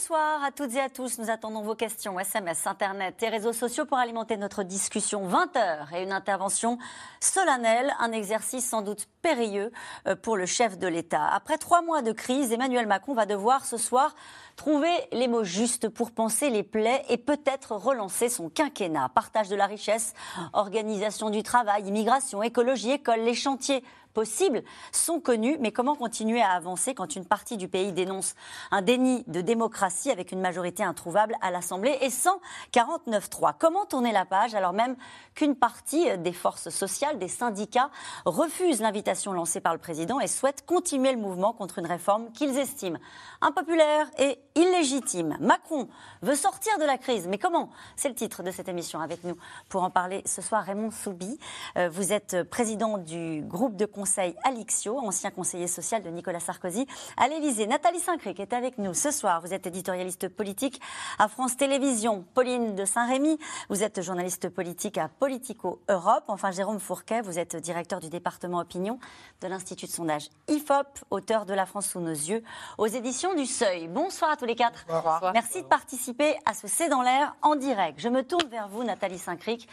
Bonsoir à toutes et à tous. Nous attendons vos questions, SMS, Internet et réseaux sociaux pour alimenter notre discussion 20 heures et une intervention solennelle, un exercice sans doute périlleux euh, pour le chef de l'État. Après trois mois de crise, Emmanuel Macron va devoir ce soir trouver les mots justes pour penser les plaies et peut-être relancer son quinquennat. Partage de la richesse, organisation du travail, immigration, écologie, école, les chantiers possibles sont connus, mais comment continuer à avancer quand une partie du pays dénonce un déni de démocratie avec une majorité introuvable à l'Assemblée et sans 49-3 Comment tourner la page alors même qu'une partie des forces sociales, des syndicats, refuse l'invitation lancée par le président et souhaite continuer le mouvement contre une réforme qu'ils estiment impopulaire et illégitime? Macron veut sortir de la crise, mais comment? C'est le titre de cette émission avec nous. Pour en parler ce soir, Raymond Soubi, euh, vous êtes président du groupe de conseil Alixio, ancien conseiller social de Nicolas Sarkozy, à l'Élysée. Nathalie Saint-Cric est avec nous ce soir. Vous êtes éditorialiste politique à France Télévisions. Pauline de Saint-Rémy, vous êtes journaliste politique à Politico Europe. Enfin, Jérôme Fourquet, vous êtes directeur du département opinion de l'Institut de sondage IFOP, auteur de La France sous nos yeux, aux éditions du Seuil. Bonsoir à tous les quatre. Bonsoir. Merci de participer à ce C'est dans l'air en direct. Je me tourne vers vous, Nathalie Saint-Cric.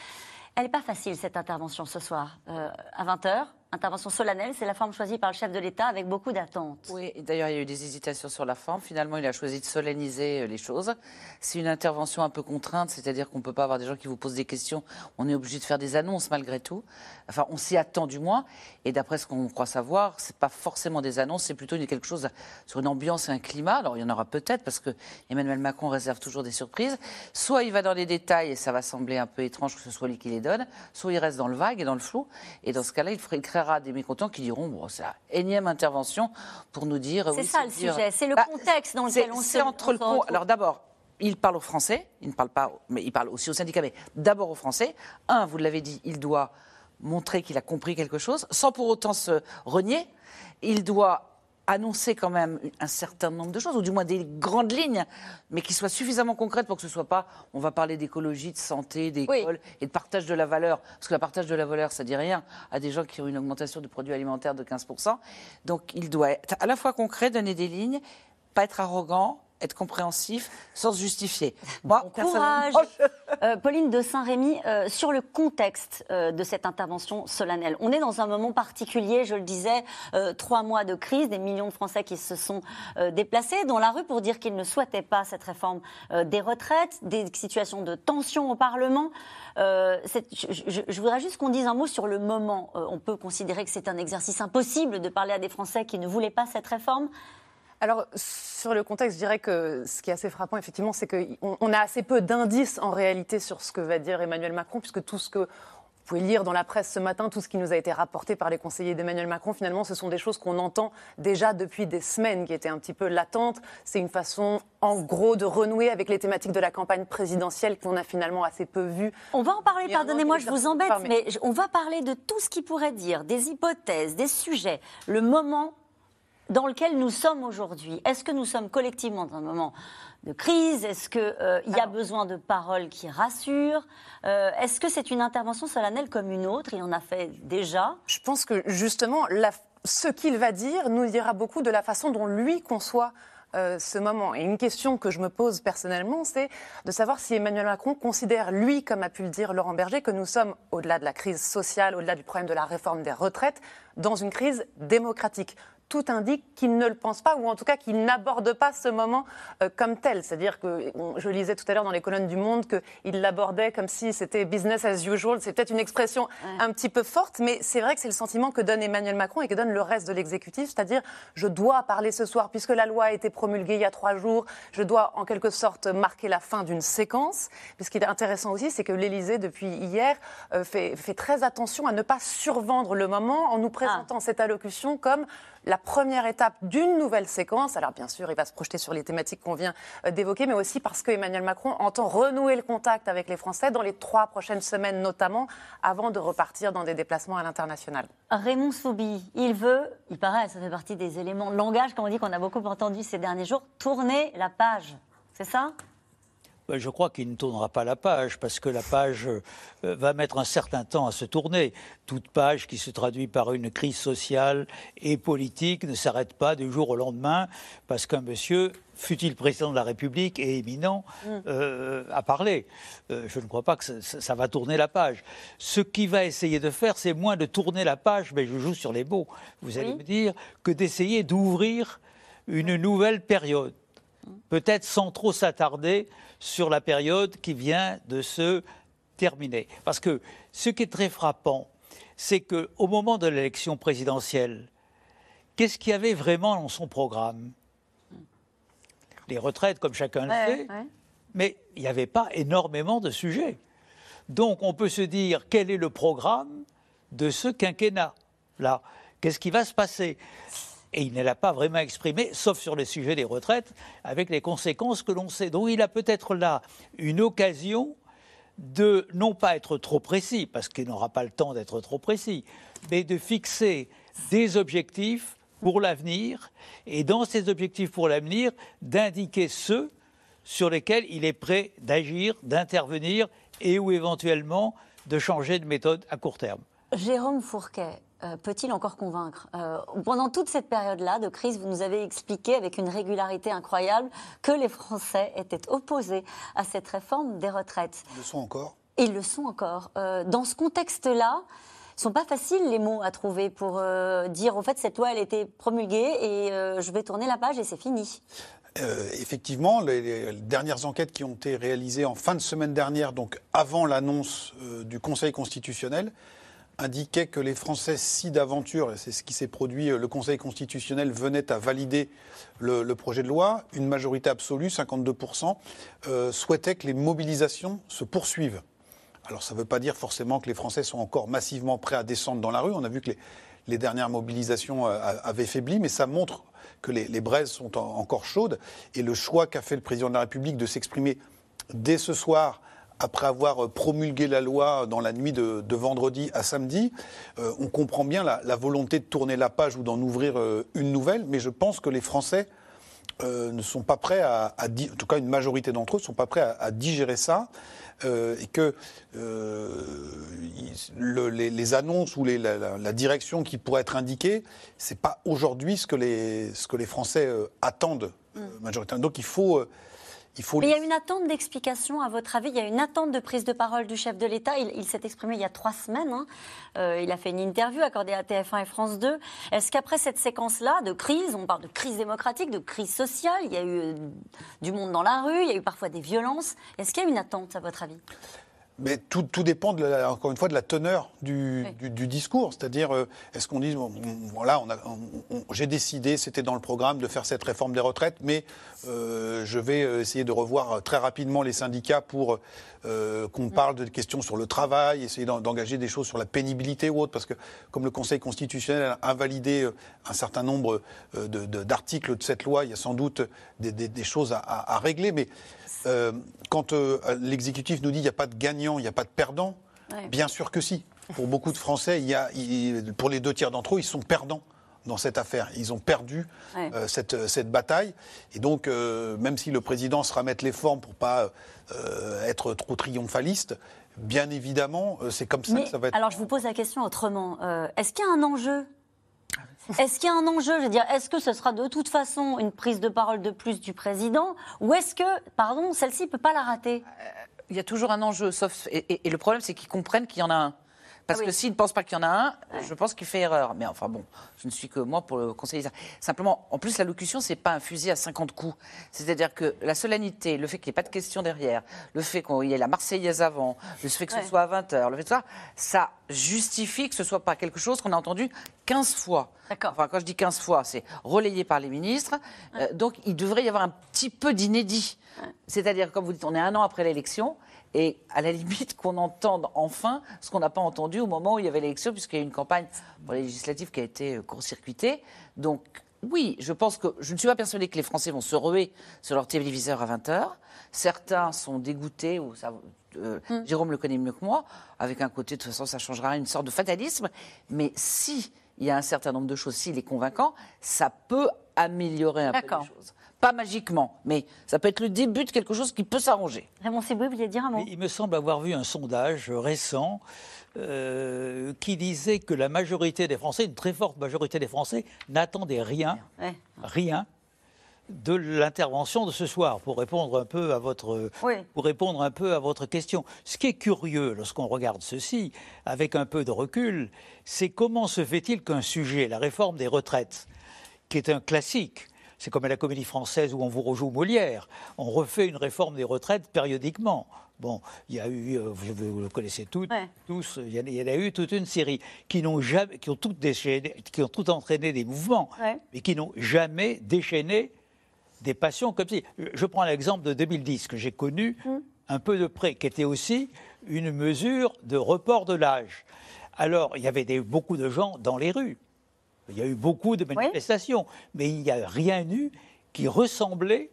Elle n'est pas facile, cette intervention ce soir, euh, à 20h intervention solennelle, c'est la forme choisie par le chef de l'État avec beaucoup d'attentes. Oui, d'ailleurs, il y a eu des hésitations sur la forme. Finalement, il a choisi de solenniser euh, les choses. C'est une intervention un peu contrainte, c'est-à-dire qu'on ne peut pas avoir des gens qui vous posent des questions. On est obligé de faire des annonces malgré tout. Enfin, on s'y attend du moins. Et d'après ce qu'on croit savoir, ce n'est pas forcément des annonces, c'est plutôt quelque chose sur une ambiance et un climat. Alors, il y en aura peut-être parce que Emmanuel Macron réserve toujours des surprises. Soit il va dans les détails et ça va sembler un peu étrange que ce soit lui qui les donne, soit il reste dans le vague et dans le flou. Et dans ce cas-là, il, ferait, créera des mécontents qui diront bon, c'est énième intervention pour nous dire. C'est ça le sujet, c'est le bah, contexte dans lequel on se. entre le Alors d'abord, il parle aux Français, il ne parle pas, mais il parle aussi aux syndicats, mais d'abord aux Français. Un, vous l'avez dit, il doit montrer qu'il a compris quelque chose, sans pour autant se renier. Il doit annoncer quand même un certain nombre de choses, ou du moins des grandes lignes, mais qui soient suffisamment concrètes pour que ce soit pas, on va parler d'écologie, de santé, d'école et de partage de la valeur. Parce que le partage de la valeur, ça dit rien à des gens qui ont une augmentation de produits alimentaires de 15%. Donc il doit être à la fois concret, donner des lignes, pas être arrogant, être compréhensif sans se justifier. Moi, courage. Euh, Pauline de Saint-Rémy, euh, sur le contexte euh, de cette intervention solennelle. On est dans un moment particulier, je le disais, trois mois de crise, des millions de Français qui se sont déplacés dans la rue pour dire qu'ils ne souhaitaient pas cette réforme des retraites, des situations de tension au Parlement. Je, je, voudrais juste qu'on dise un mot sur le moment. on peut considérer que c'est un exercice impossible de parler à des Français qui ne voulaient pas cette réforme. Alors, sur le contexte, je dirais que ce qui est assez frappant, effectivement, c'est qu'on a assez peu d'indices en réalité sur ce que va dire Emmanuel Macron, puisque tout ce que vous pouvez lire dans la presse ce matin, tout ce qui nous a été rapporté par les conseillers d'Emmanuel Macron, finalement, ce sont des choses qu'on entend déjà depuis des semaines, qui étaient un petit peu latentes. C'est une façon, en gros, de renouer avec les thématiques de la campagne présidentielle qu'on a finalement assez peu vues. On va en parler, pardonnez-moi, je vous embête, mais on va parler de tout ce qui pourrait dire, des hypothèses, des sujets, le moment dans lequel nous sommes aujourd'hui. Est-ce que nous sommes collectivement dans un moment de crise? Est-ce qu'il euh, y a besoin de paroles qui rassurent? Euh, Est-ce que c'est une intervention solennelle comme une autre? Il en a fait déjà. Je pense que justement, ce qu'il va dire nous dira beaucoup de la façon dont lui conçoit euh, ce moment. Et une question que je me pose personnellement, c'est de savoir si Emmanuel Macron considère, lui, comme a pu le dire Laurent Berger, que nous sommes, au-delà de la crise sociale, au-delà du problème de la réforme des retraites, dans une crise démocratique tout indique qu'il ne le pense pas, ou en tout cas qu'il n'aborde pas ce moment euh, comme tel. C'est-à-dire que, je lisais tout à l'heure dans les colonnes du Monde qu'il l'abordait comme si c'était business as usual. C'est peut-être une expression un petit peu forte, mais c'est vrai que c'est le sentiment que donne Emmanuel Macron et que donne le reste de l'exécutif, c'est-à-dire je dois parler ce soir, puisque la loi a été promulguée il y a trois jours, je dois en quelque sorte marquer la fin d'une séquence. Mais ce qui est intéressant aussi, c'est que l'Élysée, depuis hier, euh, fait, fait, très attention à ne pas survendre le moment en nous présentant ah. cette allocution comme la première étape d'une nouvelle séquence. Alors bien sûr, il va se projeter sur les thématiques qu'on vient euh, d'évoquer, mais aussi parce que Emmanuel Macron entend renouer le contact avec les Français dans les trois prochaines semaines notamment, avant de repartir dans des déplacements à l'international. Raymond Soubi, il veut, il paraît, ça fait partie des éléments de langage, comme on dit, qu'on a beaucoup entendu ces derniers jours, tourner la page. C'est ça? Je crois qu'il ne tournera pas la page parce que la page euh, va mettre un certain temps à se tourner. Toute page qui se traduit par une crise sociale et politique ne s'arrête pas du jour au lendemain parce qu'un monsieur, fut-il président de la République et éminent, mm. euh, a parlé. Euh, je ne crois pas que ça, va tourner la page. Ce qu'il va essayer de faire, c'est moins de tourner la page, mais je joue sur les mots, vous allez me dire, que d'essayer d'ouvrir une nouvelle période. Peut-être sans trop s'attarder sur la période qui vient de se terminer. Parce que ce qui est très frappant, c'est qu'au moment de l'élection présidentielle, qu'est-ce qu'il y avait vraiment dans son programme? Les retraites, comme chacun le sait, mais il n'y avait pas énormément de sujets. Donc on peut se dire quel est le programme de ce quinquennat? Là Qu'est-ce qui va se passer? Et il ne l'a pas vraiment exprimé, sauf sur le sujet des retraites, avec les conséquences que l'on sait. Donc il a peut-être là une occasion de non pas être trop précis, parce qu'il n'aura pas le temps d'être trop précis, mais de fixer des objectifs pour l'avenir, et dans ces objectifs pour l'avenir, d'indiquer ceux sur lesquels il est prêt d'agir, d'intervenir, et ou éventuellement de changer de méthode à court terme. Jérôme Fourquet, euh, peut-il encore convaincre euh, Pendant toute cette période-là de crise, vous nous avez expliqué avec une régularité incroyable que les Français étaient opposés à cette réforme des retraites. Ils le sont encore Ils le sont encore. Euh, dans ce contexte-là, ne sont pas faciles les mots à trouver pour dire au fait cette loi elle était promulguée et je vais tourner la page et c'est fini. effectivement, les, dernières enquêtes qui ont été réalisées en fin de semaine dernière, donc avant l'annonce du Conseil constitutionnel, indiquait que les Français, si d'aventure, c'est ce qui s'est produit, euh, le Conseil constitutionnel venait à valider le, projet de loi, une majorité absolue, 52%, euh, souhaitait que les mobilisations se poursuivent. Alors ça ne veut pas dire forcément que les Français sont encore massivement prêts à descendre dans la rue. On a vu que les, dernières mobilisations euh, avaient faibli, mais ça montre que les, braises sont encore chaudes. Et le choix qu'a fait le président de la République de s'exprimer dès ce soir après avoir promulgué la loi dans la nuit de, vendredi à samedi, euh, on comprend bien la, volonté de tourner la page ou d'en ouvrir euh, une nouvelle, mais je pense que les Français euh, ne sont pas prêts à, en tout cas une majorité d'entre eux ne sont pas prêts à, digérer ça. et que les, annonces ou la, direction qui pourrait être indiquée, c'est pas aujourd'hui ce que les ce que les Français attendent mmh. majoritairement. Donc il faut il y a une attente d'explication, à votre avis Il y a une attente de prise de parole du chef de l'État Il, s'est exprimé il y a trois semaines. Hein. Euh, il a fait une interview accordée à TF1 et France 2. Est-ce qu'après cette séquence-là de crise, on parle de crise démocratique, de crise sociale, il y a eu euh, du monde dans la rue, il y a eu parfois des violences. Est-ce qu'il y a une attente, à votre avis? Mais tout, dépend, de encore une fois, de la teneur du, discours. C'est-à-dire, euh, est-ce qu'on dit, voilà, j'ai décidé, c'était dans le programme, de faire cette réforme des retraites, mais euh, je vais euh, essayer de revoir très rapidement les syndicats pour qu'on parle de questions sur le travail, essayer d'engager des choses sur la pénibilité ou autre, parce que comme le Conseil constitutionnel a invalidé un certain nombre d'articles de, cette loi, il y a sans doute des, choses à, à régler. Mais euh, quand euh, l'exécutif nous dit qu'il n'y a pas de gagnant, il n'y a pas de perdant, bien sûr que si. Pour beaucoup de Français, il y a, pour les deux tiers d'entre eux, ils sont perdants dans cette affaire. Ils ont perdu euh, cette, cette, bataille. Et donc, même si le président se ramette les formes pour pas être trop triomphaliste, bien évidemment, c'est comme ça que ça va être. Alors, je vous pose la question autrement. Est-ce qu'il y a un enjeu est-ce qu'il y a un enjeu? Je veux dire, est-ce que ce sera de toute façon une prise de parole de plus du président Ou est-ce que, pardon, celle-ci ne peut pas la rater? Il y a toujours un enjeu, sauf. Et, le problème, c'est qu'ils comprennent qu'il y en a un. Parce ah que s'il ne pense pas qu'il y en a un, je pense qu'il fait erreur. Mais enfin bon, je ne suis que moi pour le conseiller. Simplement, en plus, l'allocution, c'est pas un fusil à 50 coups. C'est-à-dire que la solennité, le fait qu'il n'y ait pas de questions derrière, le fait qu'il y ait la Marseillaise avant, le fait que ce soit à 20h, le fait que ça, ça justifie que ce soit pas quelque chose qu'on a entendu 15 fois. D'accord. Enfin, quand je dis 15 fois, c'est relayé par les ministres. Euh, donc, il devrait y avoir un petit peu d'inédit. C'est-à-dire, comme vous dites, on est un an après l'élection. Et à la limite, qu'on entende enfin ce qu'on n'a pas entendu au moment où il y avait l'élection, puisqu'il y a eu une campagne pour les législatives qui a été euh, court-circuitée. Donc, oui, je pense que je ne suis pas persuadée que les Français vont se ruer sur leur téléviseur à 20h. Certains sont dégoûtés, ou ça, euh, Jérôme le connaît mieux que moi, avec un côté, de toute façon, ça changera une sorte de fatalisme. Mais si il y a un certain nombre de choses, s'il est convaincant, ça peut améliorer un peu les choses. Pas magiquement, mais ça peut être le début de quelque chose qui peut s'arranger. Raymond Sibou, vous vouliez dire un mot? Il me semble avoir vu un sondage récent euh, qui disait que la majorité des Français, une très forte majorité des Français, n'attendaient rien, Ouais. rien de l'intervention de ce soir pour répondre un peu à votre Oui. pour répondre un peu à votre question. Ce qui est curieux lorsqu'on regarde ceci avec un peu de recul, c'est comment se fait-il qu'un sujet, la réforme des retraites, qui est un classique, c'est comme à la Comédie Française où on vous rejoue Molière, on refait une réforme des retraites périodiquement. Bon, il y a eu, euh, vous, le connaissez toutes, Ouais. tous, il y, en a, eu toute une série qui n'ont jamais, qui ont toutes déchaîné, qui ont tout entraîné des mouvements, Ouais. mais qui n'ont jamais déchaîné des passions comme si. Je prends l'exemple de 2010 que j'ai connu un peu de près, qui était aussi une mesure de report de l'âge. Alors, il y avait des- beaucoup de gens dans les rues. Il y a eu beaucoup de manifestations, mais il n'y a rien eu qui ressemblait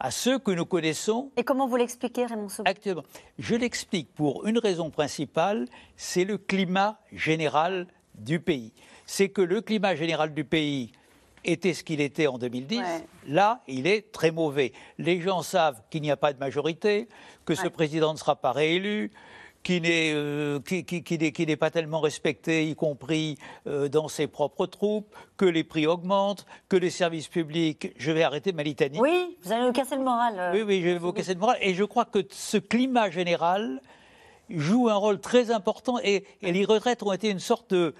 à ceux que nous connaissons Et comment vous l'expliquez, Raymond actuellement. Je l'explique pour une raison principale, c'est le climat général du pays. C'est que le climat général du pays était ce qu'il était en 2010. Ouais. Là, il est très mauvais. Les gens savent qu'il n'y a pas de majorité, que ce président ne sera pas réélu, qui n'est euh, qui, qui- qui n'est- pas tellement respecté, y compris euh, dans ses propres troupes, que les prix augmentent, que les services publics. Je vais arrêter ma litanie. Oui, vous allez nous casser le moral. euh. Oui, oui, je vais évoquer cette morale. Et je crois que ce climat général joue un rôle très important et, et les retraites ont été une sorte de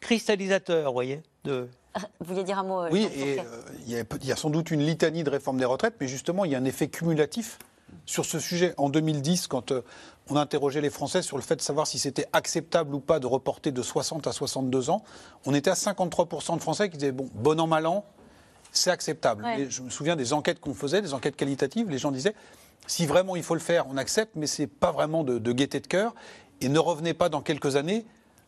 cristallisateur, vous voyez de... Vous vouliez dire un mot Oui, et euh, il y, a, il y a sans doute une litanie de réforme des retraites, mais justement, il y a un effet cumulatif sur ce sujet. En 2010, quand euh, on interrogeait les Français sur le fait de savoir si c'était acceptable ou pas de reporter de 60 à 62 ans, on était à 53% de Français qui disaient, bon, bon an, mal an, c'est acceptable. Ouais. Et je me souviens des enquêtes qu'on faisait, des enquêtes qualitatives, les gens disaient, si vraiment il faut le faire, on accepte, mais c'est pas vraiment de, de gaieté de cœur, et ne revenez pas dans quelques années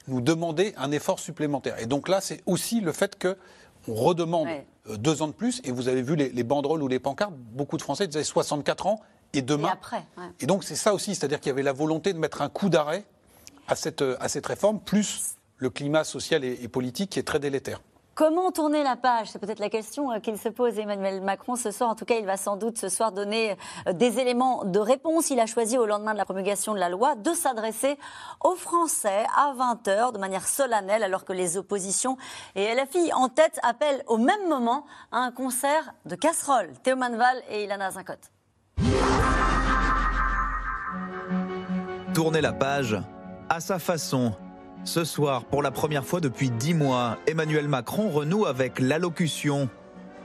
nous demander un effort supplémentaire. Et donc là, c'est aussi le fait que on redemande Ouais. euh, deux ans de plus, et vous avez vu les, les banderoles ou les pancartes, beaucoup de Français disaient 64 ans, et Et demain. après, ouais. Et donc c'est ça aussi, c'est-à-dire qu'il y avait la volonté de mettre un coup d'arrêt à cette, à cette réforme, plus le climat social et, et politique qui est très délétère. Comment tourner la page? C'est peut-être la question euh, qu'il se pose Emmanuel Macron ce soir. En tout cas, il va sans doute ce soir donner euh, des éléments de réponse. Il a choisi au lendemain de la promulgation de la loi de s'adresser aux Français à 20h de manière solennelle alors que les oppositions et LFI en tête appellent au même moment à un concert de casseroles. Théo Manval et Ilana Zincotte. Tourner la page à sa façon. Ce soir, pour la première fois depuis dix mois, Emmanuel Macron renoue avec l'allocution.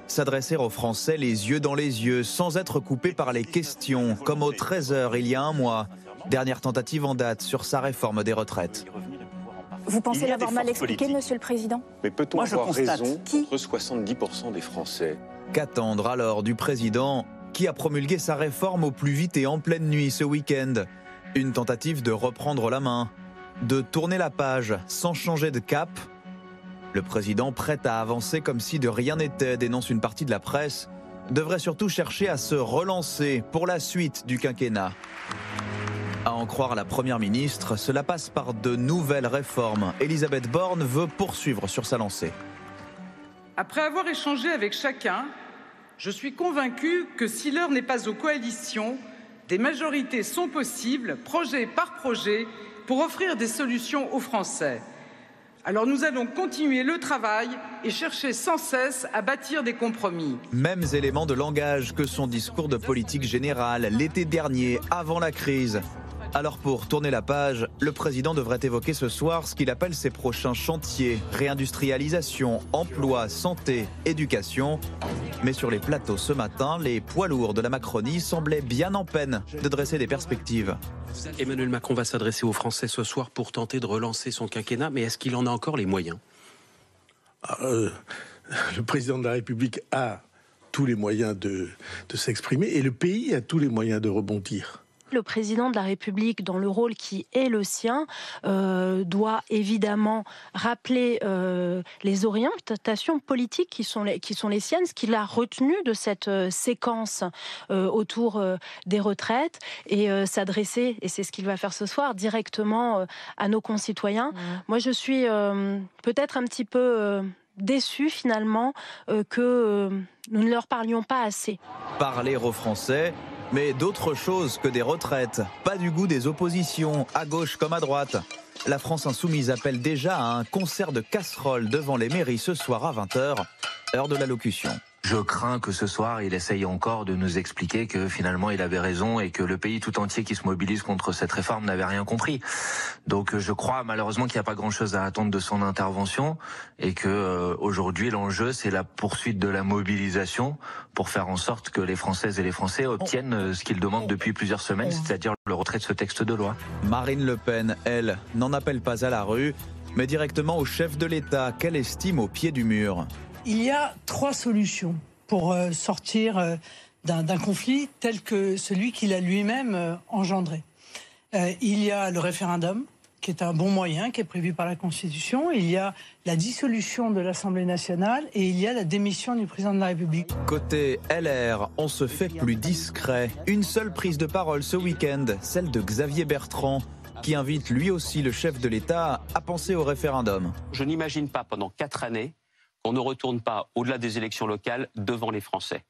S'adresser aux Français les yeux dans les yeux, sans être coupé par les questions, comme au 13h il y a un mois. Dernière tentative en date sur sa réforme des retraites. Vous pensez l'avoir mal expliqué, politiques. Monsieur le Président Mais peut-on Moi, je avoir constate. raison Qui contre 70% des Français Qu'attendre alors du président qui a promulgué sa réforme au plus vite et en pleine nuit ce week-end? Une tentative de reprendre la main, de tourner la page sans changer de cap Le président, prêt à avancer comme si de rien n'était, dénonce une partie de la presse, devrait surtout chercher à se relancer pour la suite du quinquennat. À en croire la Première ministre, cela passe par de nouvelles réformes. Elisabeth Borne veut poursuivre sur sa lancée. Après avoir échangé avec chacun, je suis convaincue que si l'heure n'est pas aux coalitions, des majorités sont possibles, projet par projet, pour offrir des solutions aux Français. Alors nous allons continuer le travail et chercher sans cesse à bâtir des compromis. Mêmes éléments de langage que son discours de politique générale l'été dernier, avant la crise. Alors pour tourner la page, le président devrait évoquer ce soir ce qu'il appelle ses prochains chantiers, réindustrialisation, emploi, santé, éducation. Mais sur les plateaux ce matin, les poids lourds de la Macronie semblaient bien en peine de dresser des perspectives. Emmanuel Macron va s'adresser aux Français ce soir pour tenter de relancer son quinquennat, mais est-ce qu'il en a encore les moyens? Euh, le président de la République a tous les moyens de, de s'exprimer et le pays a tous les moyens de rebondir le président de la République, dans le rôle qui est le sien, euh, doit évidemment rappeler euh, les orientations politiques qui sont les, qui sont les siennes, ce qu'il a retenu de cette euh, séquence autour des retraites et s'adresser, et c'est ce qu'il va faire ce soir, directement à nos concitoyens. Mmh. Moi, je suis peut-être un petit peu déçu finalement que nous ne leur parlions pas assez. Parler aux Français, mais d'autres choses que des retraites, pas du goût des oppositions, à gauche comme à droite. La France insoumise appelle déjà à un concert de casseroles devant les mairies ce soir à 20h, heure de l'allocution. Je crains que ce soir, il essaye encore de nous expliquer que finalement il avait raison et que le pays tout entier qui se mobilise contre cette réforme n'avait rien compris. Donc je crois malheureusement qu'il n'y a pas grand-chose à attendre de son intervention et que euh, aujourd'hui l'enjeu c'est la poursuite de la mobilisation pour faire en sorte que les Françaises et les Français obtiennent euh, ce qu'ils demandent depuis plusieurs semaines, c'est-à-dire le retrait de ce texte de loi. Marine Le Pen, elle, n'en appelle pas à la rue, mais directement au chef de l'État qu'elle estime au pied du mur. Il y a trois solutions pour euh, sortir euh, d'un conflit tel que celui qu'il a lui-même euh, engendré. Il y a le référendum, qui est un bon moyen, qui est prévu par la Constitution. Il y a la dissolution de l'Assemblée nationale et il y a la démission du président de la République. Côté LR, on se fait plus discret. Une seule prise de parole ce week-end, celle de Xavier Bertrand, qui invite lui aussi le chef de l'État à penser au référendum. Je n'imagine pas pendant quatre années on ne retourne pas au-delà des élections locales devant les Français.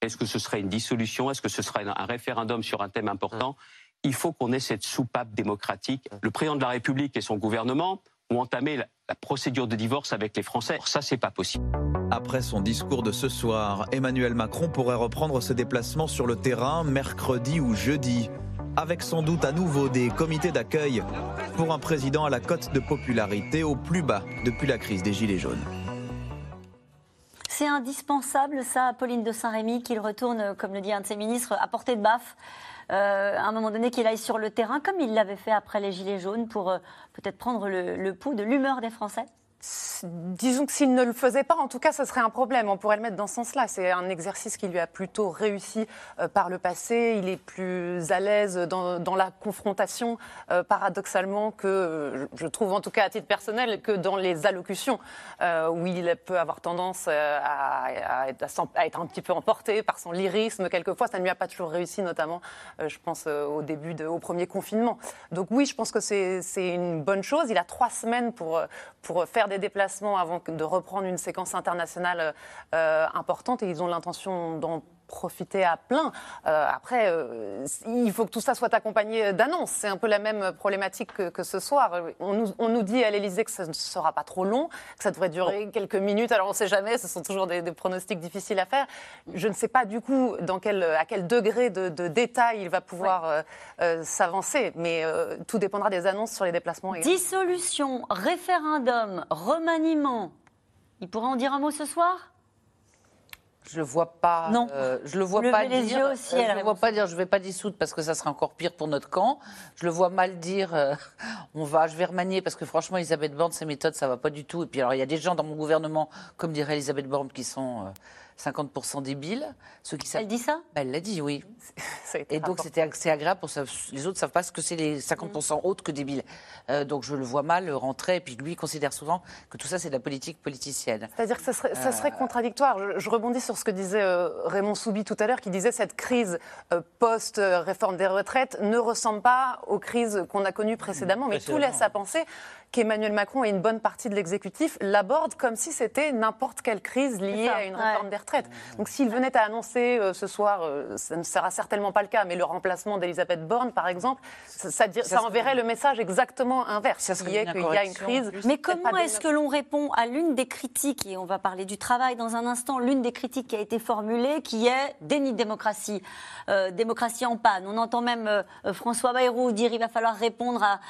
Est-ce que ce serait une dissolution? Est-ce que ce serait un référendum sur un thème important? Il faut qu'on ait cette soupape démocratique. Le président de la République et son gouvernement ont entamé la, procédure de divorce avec les Français. Ça, c'est pas possible. Après son discours de ce soir, Emmanuel Macron pourrait reprendre ses déplacements sur le terrain mercredi ou jeudi, avec sans doute à nouveau des comités d'accueil pour un président à la cote de popularité au plus bas depuis la crise des Gilets jaunes. C'est indispensable, ça, Pauline de Saint-Rémy, qu'il retourne, comme le dit un de ses ministres, à portée de baffe. Euh, à un moment donné, qu'il aille sur le terrain, comme il l'avait fait après les Gilets jaunes, pour euh, peut-être prendre le pouls de l'humeur des Français Disons que s'il ne le faisait pas, en tout cas, ce serait un problème. On pourrait le mettre dans ce sens-là. C'est un exercice qui lui a plutôt réussi euh, par le passé. Il est plus à l'aise dans, la confrontation, euh, paradoxalement, que je trouve, en tout cas à titre personnel, que dans les allocutions, euh, où il peut avoir tendance à, être, un petit peu emporté par son lyrisme. Quelquefois, ça ne lui a pas toujours réussi, notamment, je pense, au début, au premier confinement. Donc oui, je pense que c'est une bonne chose. Il a trois semaines pour, pour faire des déplacements avant de reprendre une séquence internationale euh, importante. Et ils ont l'intention d'en profiter à plein. Euh, après, euh, il faut que tout ça soit accompagné d'annonces. C'est un peu la même problématique que, ce soir. On nous, on nous dit à l'Élysée que ça ne sera pas trop long, que ça devrait durer quelques minutes. Alors on ne sait jamais, ce sont toujours des, pronostics difficiles à faire. Je ne sais pas du coup dans quel, à quel degré de, détail il va pouvoir s'avancer, mais tout dépendra des annonces sur les déplacements. Dissolution, référendum, remaniement. Il pourra en dire un mot ce soir? Je le vois pas. Non. Euh, je le vois pas dire. Aussi, euh, je le vois pas dire. Je vais pas dissoudre parce que ça sera encore pire pour notre camp. Je le vois mal dire. Euh, on va. Je vais remanier parce que franchement, Elisabeth Borne, ses méthodes, ça va pas du tout. Et puis alors, il y a des gens dans mon gouvernement, comme dirait Elisabeth Borne, qui sont 50% débiles. Ceux qui Elle dit ça? Bah, Elle l'a dit, oui. Et donc c'est agréable pour ça. Les autres ne savent pas ce que c'est les 50% autres que débiles. Euh, donc je le vois mal rentrer. Et puis lui il considère souvent que tout ça c'est de la politique politicienne. C'est-à-dire que ça serait, ça serait euh. contradictoire. Je, rebondis sur ce que disait euh, Raymond Soubi tout à l'heure, qui disait cette crise post-réforme des retraites ne ressemble pas aux crises qu'on a connues précédemment. Mais tout laisse à penser qu'Emmanuel Macron et une bonne partie de l'exécutif l'abordent comme si c'était n'importe quelle crise liée à une réforme des retraites. Donc s'il venait à annoncer euh, ce soir, euh, ça ne sera certainement pas le cas, mais le remplacement d'Elisabeth Borne, par exemple, ça, ça, enverrait le message exactement inverse, ça qui est qu'il y a une crise. Mais comment est-ce que l'on répond à l'une des critiques, et on va parler du travail dans un instant, l'une des critiques qui a été formulée, qui est déni de démocratie, euh, démocratie en panne. On entend même François Bayrou dire il va falloir répondre à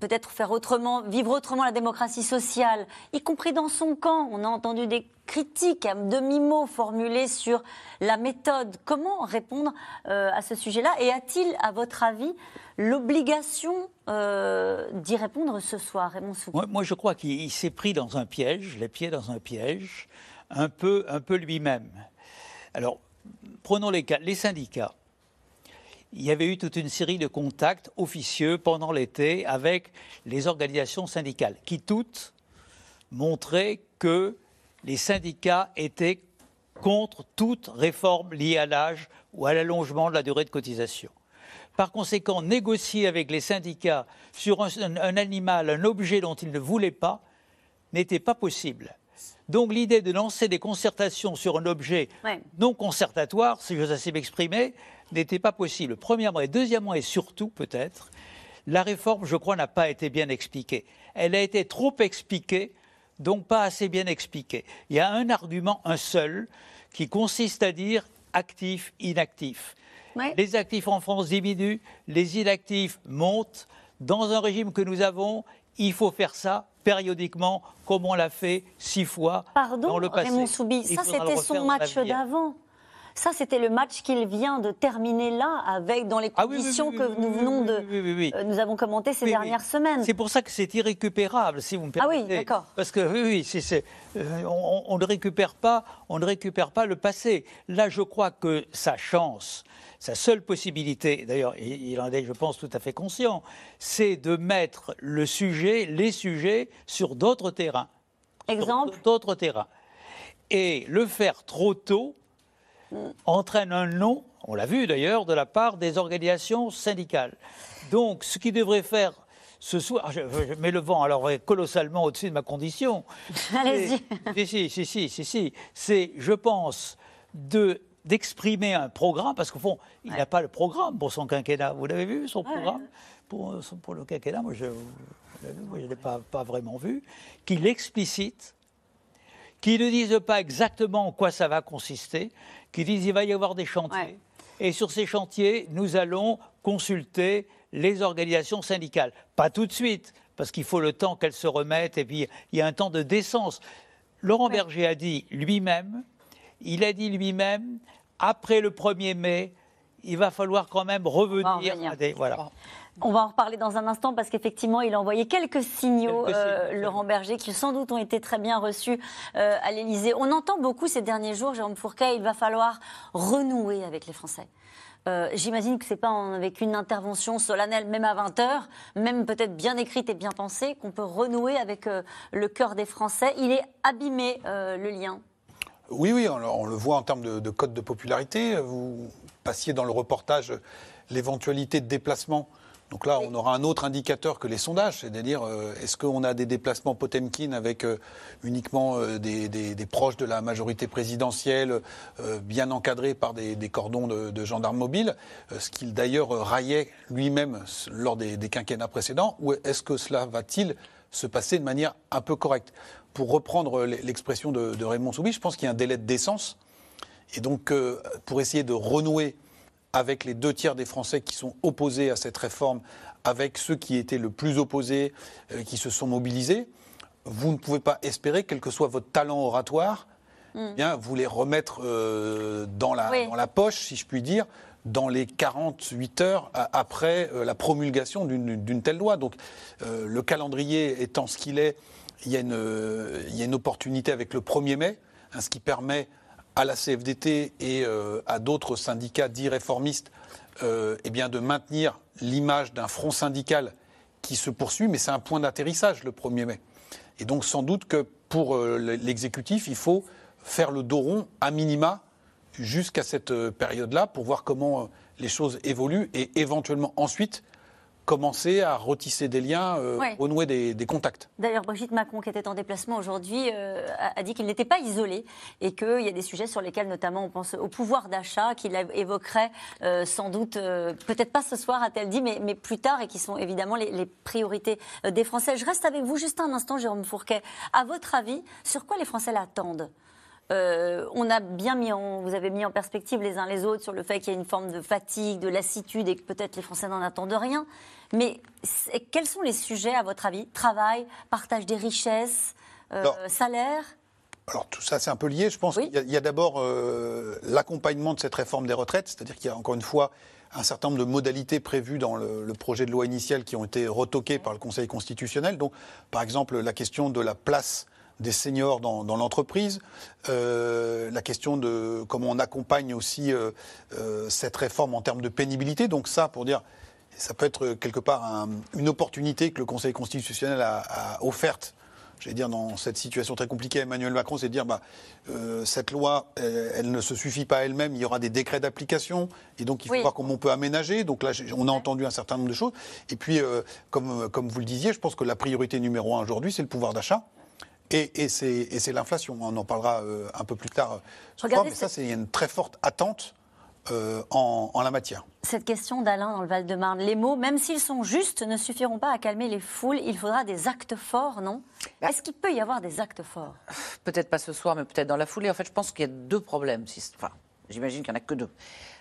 peut-être faire autrement vivre autrement la démocratie sociale, y compris dans son camp. On a entendu des critiques à demi-mot formulées sur la méthode. Comment répondre euh, à ce sujet-là? Et a-t-il, à votre avis, l'obligation euh, d'y répondre ce soir, Raymond moi, je crois qu'il s'est pris dans un piège, les pieds dans un piège, un peu, un peu lui-même. Alors, prenons. Les syndicats il y avait eu toute une série de contacts officieux pendant l'été avec les organisations syndicales, qui toutes montraient que les syndicats étaient contre toute réforme liée à l'âge ou à l'allongement de la durée de cotisation. Par conséquent, négocier avec les syndicats sur un, animal, un objet dont ils ne voulaient pas, n'était pas possible. Donc l'idée de lancer des concertations sur un objet non concertatoire, si j'ose assez m'exprimer, n'était pas possible. Premièrement et deuxièmement et surtout peut-être, la réforme, je crois, n'a pas été bien expliquée. Elle a été trop expliquée, donc pas assez bien expliquée. Il y a un argument, un seul, qui consiste à dire actif, inactif. Les actifs en France diminuent, les inactifs montent. Dans un régime que nous avons, il faut faire ça périodiquement, comme on l'a fait six fois dans le passé. Raymond Soubi, ça c'était son match d'avant. Ça, c'était le match qu'il vient de terminer là, avec dans les conditions que nous venons de, nous avons commenté ces dernières semaines. C'est pour ça que c'est irrécupérable, si vous me permettez. Ah oui, d'accord. Parce que oui, oui, euh, on, ne récupère pas, on ne récupère pas le passé. Là, je crois que sa chance, sa seule possibilité, d'ailleurs, il en est, je pense, tout à fait conscient, c'est de mettre le sujet, les sujets, sur d'autres terrains. Exemple D'autres terrains. Et le faire trop tôt, entraîne un non, on l'a vu d'ailleurs, de la part des organisations syndicales. Donc, ce qui devrait faire ce soir, je, mets le vent alors colossalement au-dessus de ma condition. Allez-y. Si, si, si, si, si, c'est, je pense, de d'exprimer un programme, parce qu'au fond, il n'a pas le programme pour son quinquennat. Vous l'avez vu, son programme pour, pour, le quinquennat Moi, je ne l'ai pas, pas vraiment vu. Qu'il explicite, qu'il ne dise pas exactement en quoi ça va consister, qui disent qu'il va y avoir des chantiers. Et sur ces chantiers, nous allons consulter les organisations syndicales. Pas tout de suite, parce qu'il faut le temps qu'elles se remettent, et puis il y a un temps de décence. Laurent Berger a dit lui-même, il a dit lui-même, après le 1er mai, il va falloir quand même revenir à des... Voilà. On va en reparler dans un instant parce qu'effectivement, il a envoyé quelques signaux, euh, Laurent Berger, qui sans doute ont été très bien reçus euh, à l'Élysée. On entend beaucoup ces derniers jours, Jérôme Fourquet, il va falloir renouer avec les Français. Euh, j'imagine que ce n'est pas avec une intervention solennelle, même à 20h, même peut-être bien écrite et bien pensée, qu'on peut renouer avec le cœur des Français. Il est abîmé, le lien. Oui, oui, on, le voit en termes de, de code de popularité. Vous passiez dans le reportage l'éventualité de déplacement. Donc là, on aura un autre indicateur que les sondages, c'est-à-dire euh, est-ce qu'on a des déplacements Potemkin avec euh, uniquement euh, des, proches de la majorité présidentielle, bien encadrés par des, cordons de, gendarmes mobiles, ce qu'il d'ailleurs raillait lui-même lors des, quinquennats précédents, ou est-ce que cela va-t-il se passer de manière un peu correcte? Pour reprendre l'expression de, de Raymond Soubi, je pense qu'il y a un délai de décence, et donc pour essayer de renouer avec les deux tiers des Français qui sont opposés à cette réforme, avec ceux qui étaient le plus opposés, euh, qui se sont mobilisés, vous ne pouvez pas espérer, quel que soit votre talent oratoire, hmm. eh bien, vous les remettre euh, dans, la, dans, la, poche, si je puis dire, dans les 48 heures après euh, la promulgation d'une telle loi. Donc, le calendrier étant ce qu'il est, il y, a une, opportunité avec le 1er mai, hein, ce qui permet à la CFDT et euh, à d'autres syndicats dits réformistes euh, eh de maintenir l'image d'un front syndical qui se poursuit, mais c'est un point d'atterrissage le 1er mai. Et donc sans doute que pour euh, l'exécutif, il faut faire le dos rond à minima jusqu'à cette période-là pour voir comment les choses évoluent et éventuellement ensuite commencer à retisser des liens, euh, renouer des, contacts. D'ailleurs, Brigitte Macron, qui était en déplacement aujourd'hui, euh, a, dit qu'il n'était pas isolé et qu'il y a des sujets sur lesquels, notamment, on pense au pouvoir d'achat, qu'il évoquerait euh, sans doute, peut-être pas ce soir, a-t-elle dit, mais, mais, plus tard, et qui sont évidemment les, les priorités des Français. Je reste avec vous juste un instant, Jérôme Fourquet. À votre avis, sur quoi les Français l'attendent? Euh, on a bien mis en, vous avez mis en perspective les uns les autres sur le fait qu'il y a une forme de fatigue, de lassitude et que peut-être les Français n'en attendent rien. Mais quels sont les sujets, à votre avis? Travail, partage des richesses, euh, salaire? Alors tout ça, c'est un peu lié. Je pense y a, il y a d'abord euh, l'accompagnement de cette réforme des retraites, c'est-à-dire qu'il y a encore une fois un certain nombre de modalités prévues dans le, le projet de loi initial qui ont été retoquées par le Conseil constitutionnel. Donc, par exemple, la question de la place des seniors dans, dans l'entreprise, euh, la question de comment on accompagne aussi euh, euh, cette réforme en termes de pénibilité. Donc ça, pour dire, ça peut être quelque part un- une opportunité que le Conseil constitutionnel a, a offerte j'allais dire, dans cette situation très compliquée à Emmanuel Macron, c'est de dire, bah, euh, cette loi, elle ne se suffit pas elle-même, il y aura des décrets d'application, et donc il faut Oui. voir comment on peut aménager. Donc là, on a entendu un certain nombre de choses. Et puis, euh, comme, comme vous le disiez, je pense que la priorité numéro un aujourd'hui, c'est le pouvoir d'achat. Et, et c'est l'inflation. On en parlera euh, un peu plus tard. ce soir, Regardez, mais ça, c'est il y a une très forte attente euh, en, en la matière. Cette question d'Alain dans le Val-de-Marne, les mots, même s'ils sont justes, ne suffiront pas à calmer les foules. Il faudra des actes forts, non? Est-ce qu'il peut y avoir des actes forts? Peut-être pas ce soir, mais peut-être dans la foulée. En fait, je pense qu'il y a deux problèmes. si- Enfin, j'imagine qu'il n'y en a que deux.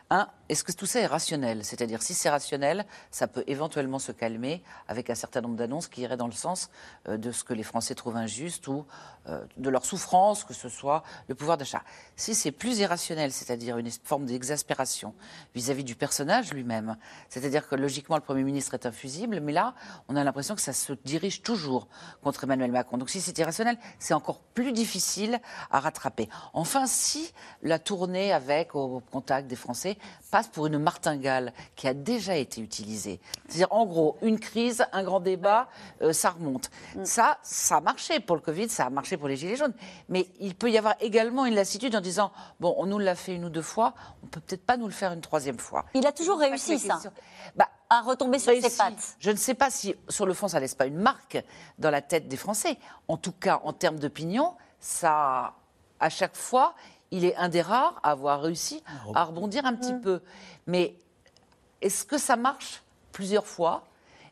Un, est-ce que tout ça est rationnel? C'est-à-dire, si c'est rationnel, ça peut éventuellement se calmer avec un certain nombre d'annonces qui iraient dans le sens euh, de ce que les Français trouvent injuste ou euh, de leur souffrance, que ce soit le pouvoir d'achat. Si c'est plus irrationnel, c'est-à-dire une forme d'exaspération vis-à-vis du personnage lui-même, c'est-à-dire que logiquement le Premier ministre est infusible, mais là, on a l'impression que ça se dirige toujours contre Emmanuel Macron. Donc si c'est irrationnel, c'est encore plus difficile à rattraper. Enfin, si la tournée avec, au contact des Français, passe pour une martingale qui a déjà été utilisée, c'est-à-dire en gros, une crise, un grand débat, euh, ça remonte. Ça, ça a marché pour le Covid, ça a marché pour les Gilets jaunes. Mais il peut y avoir également une lassitude en disant, bon, on nous l'a fait une ou deux fois, on peut peut-être pas nous le faire une troisième fois. Il a toujours réussi, ça. Bah, À retomber sur ses pattes. Je ne sais pas si, sur le fond, ça laisse pas une marque dans la tête des Français. En tout cas, en termes d'opinion, ça, à chaque fois, il est un des rares à avoir réussi à rebondir un petit peu. Mais est-ce que ça marche plusieurs fois?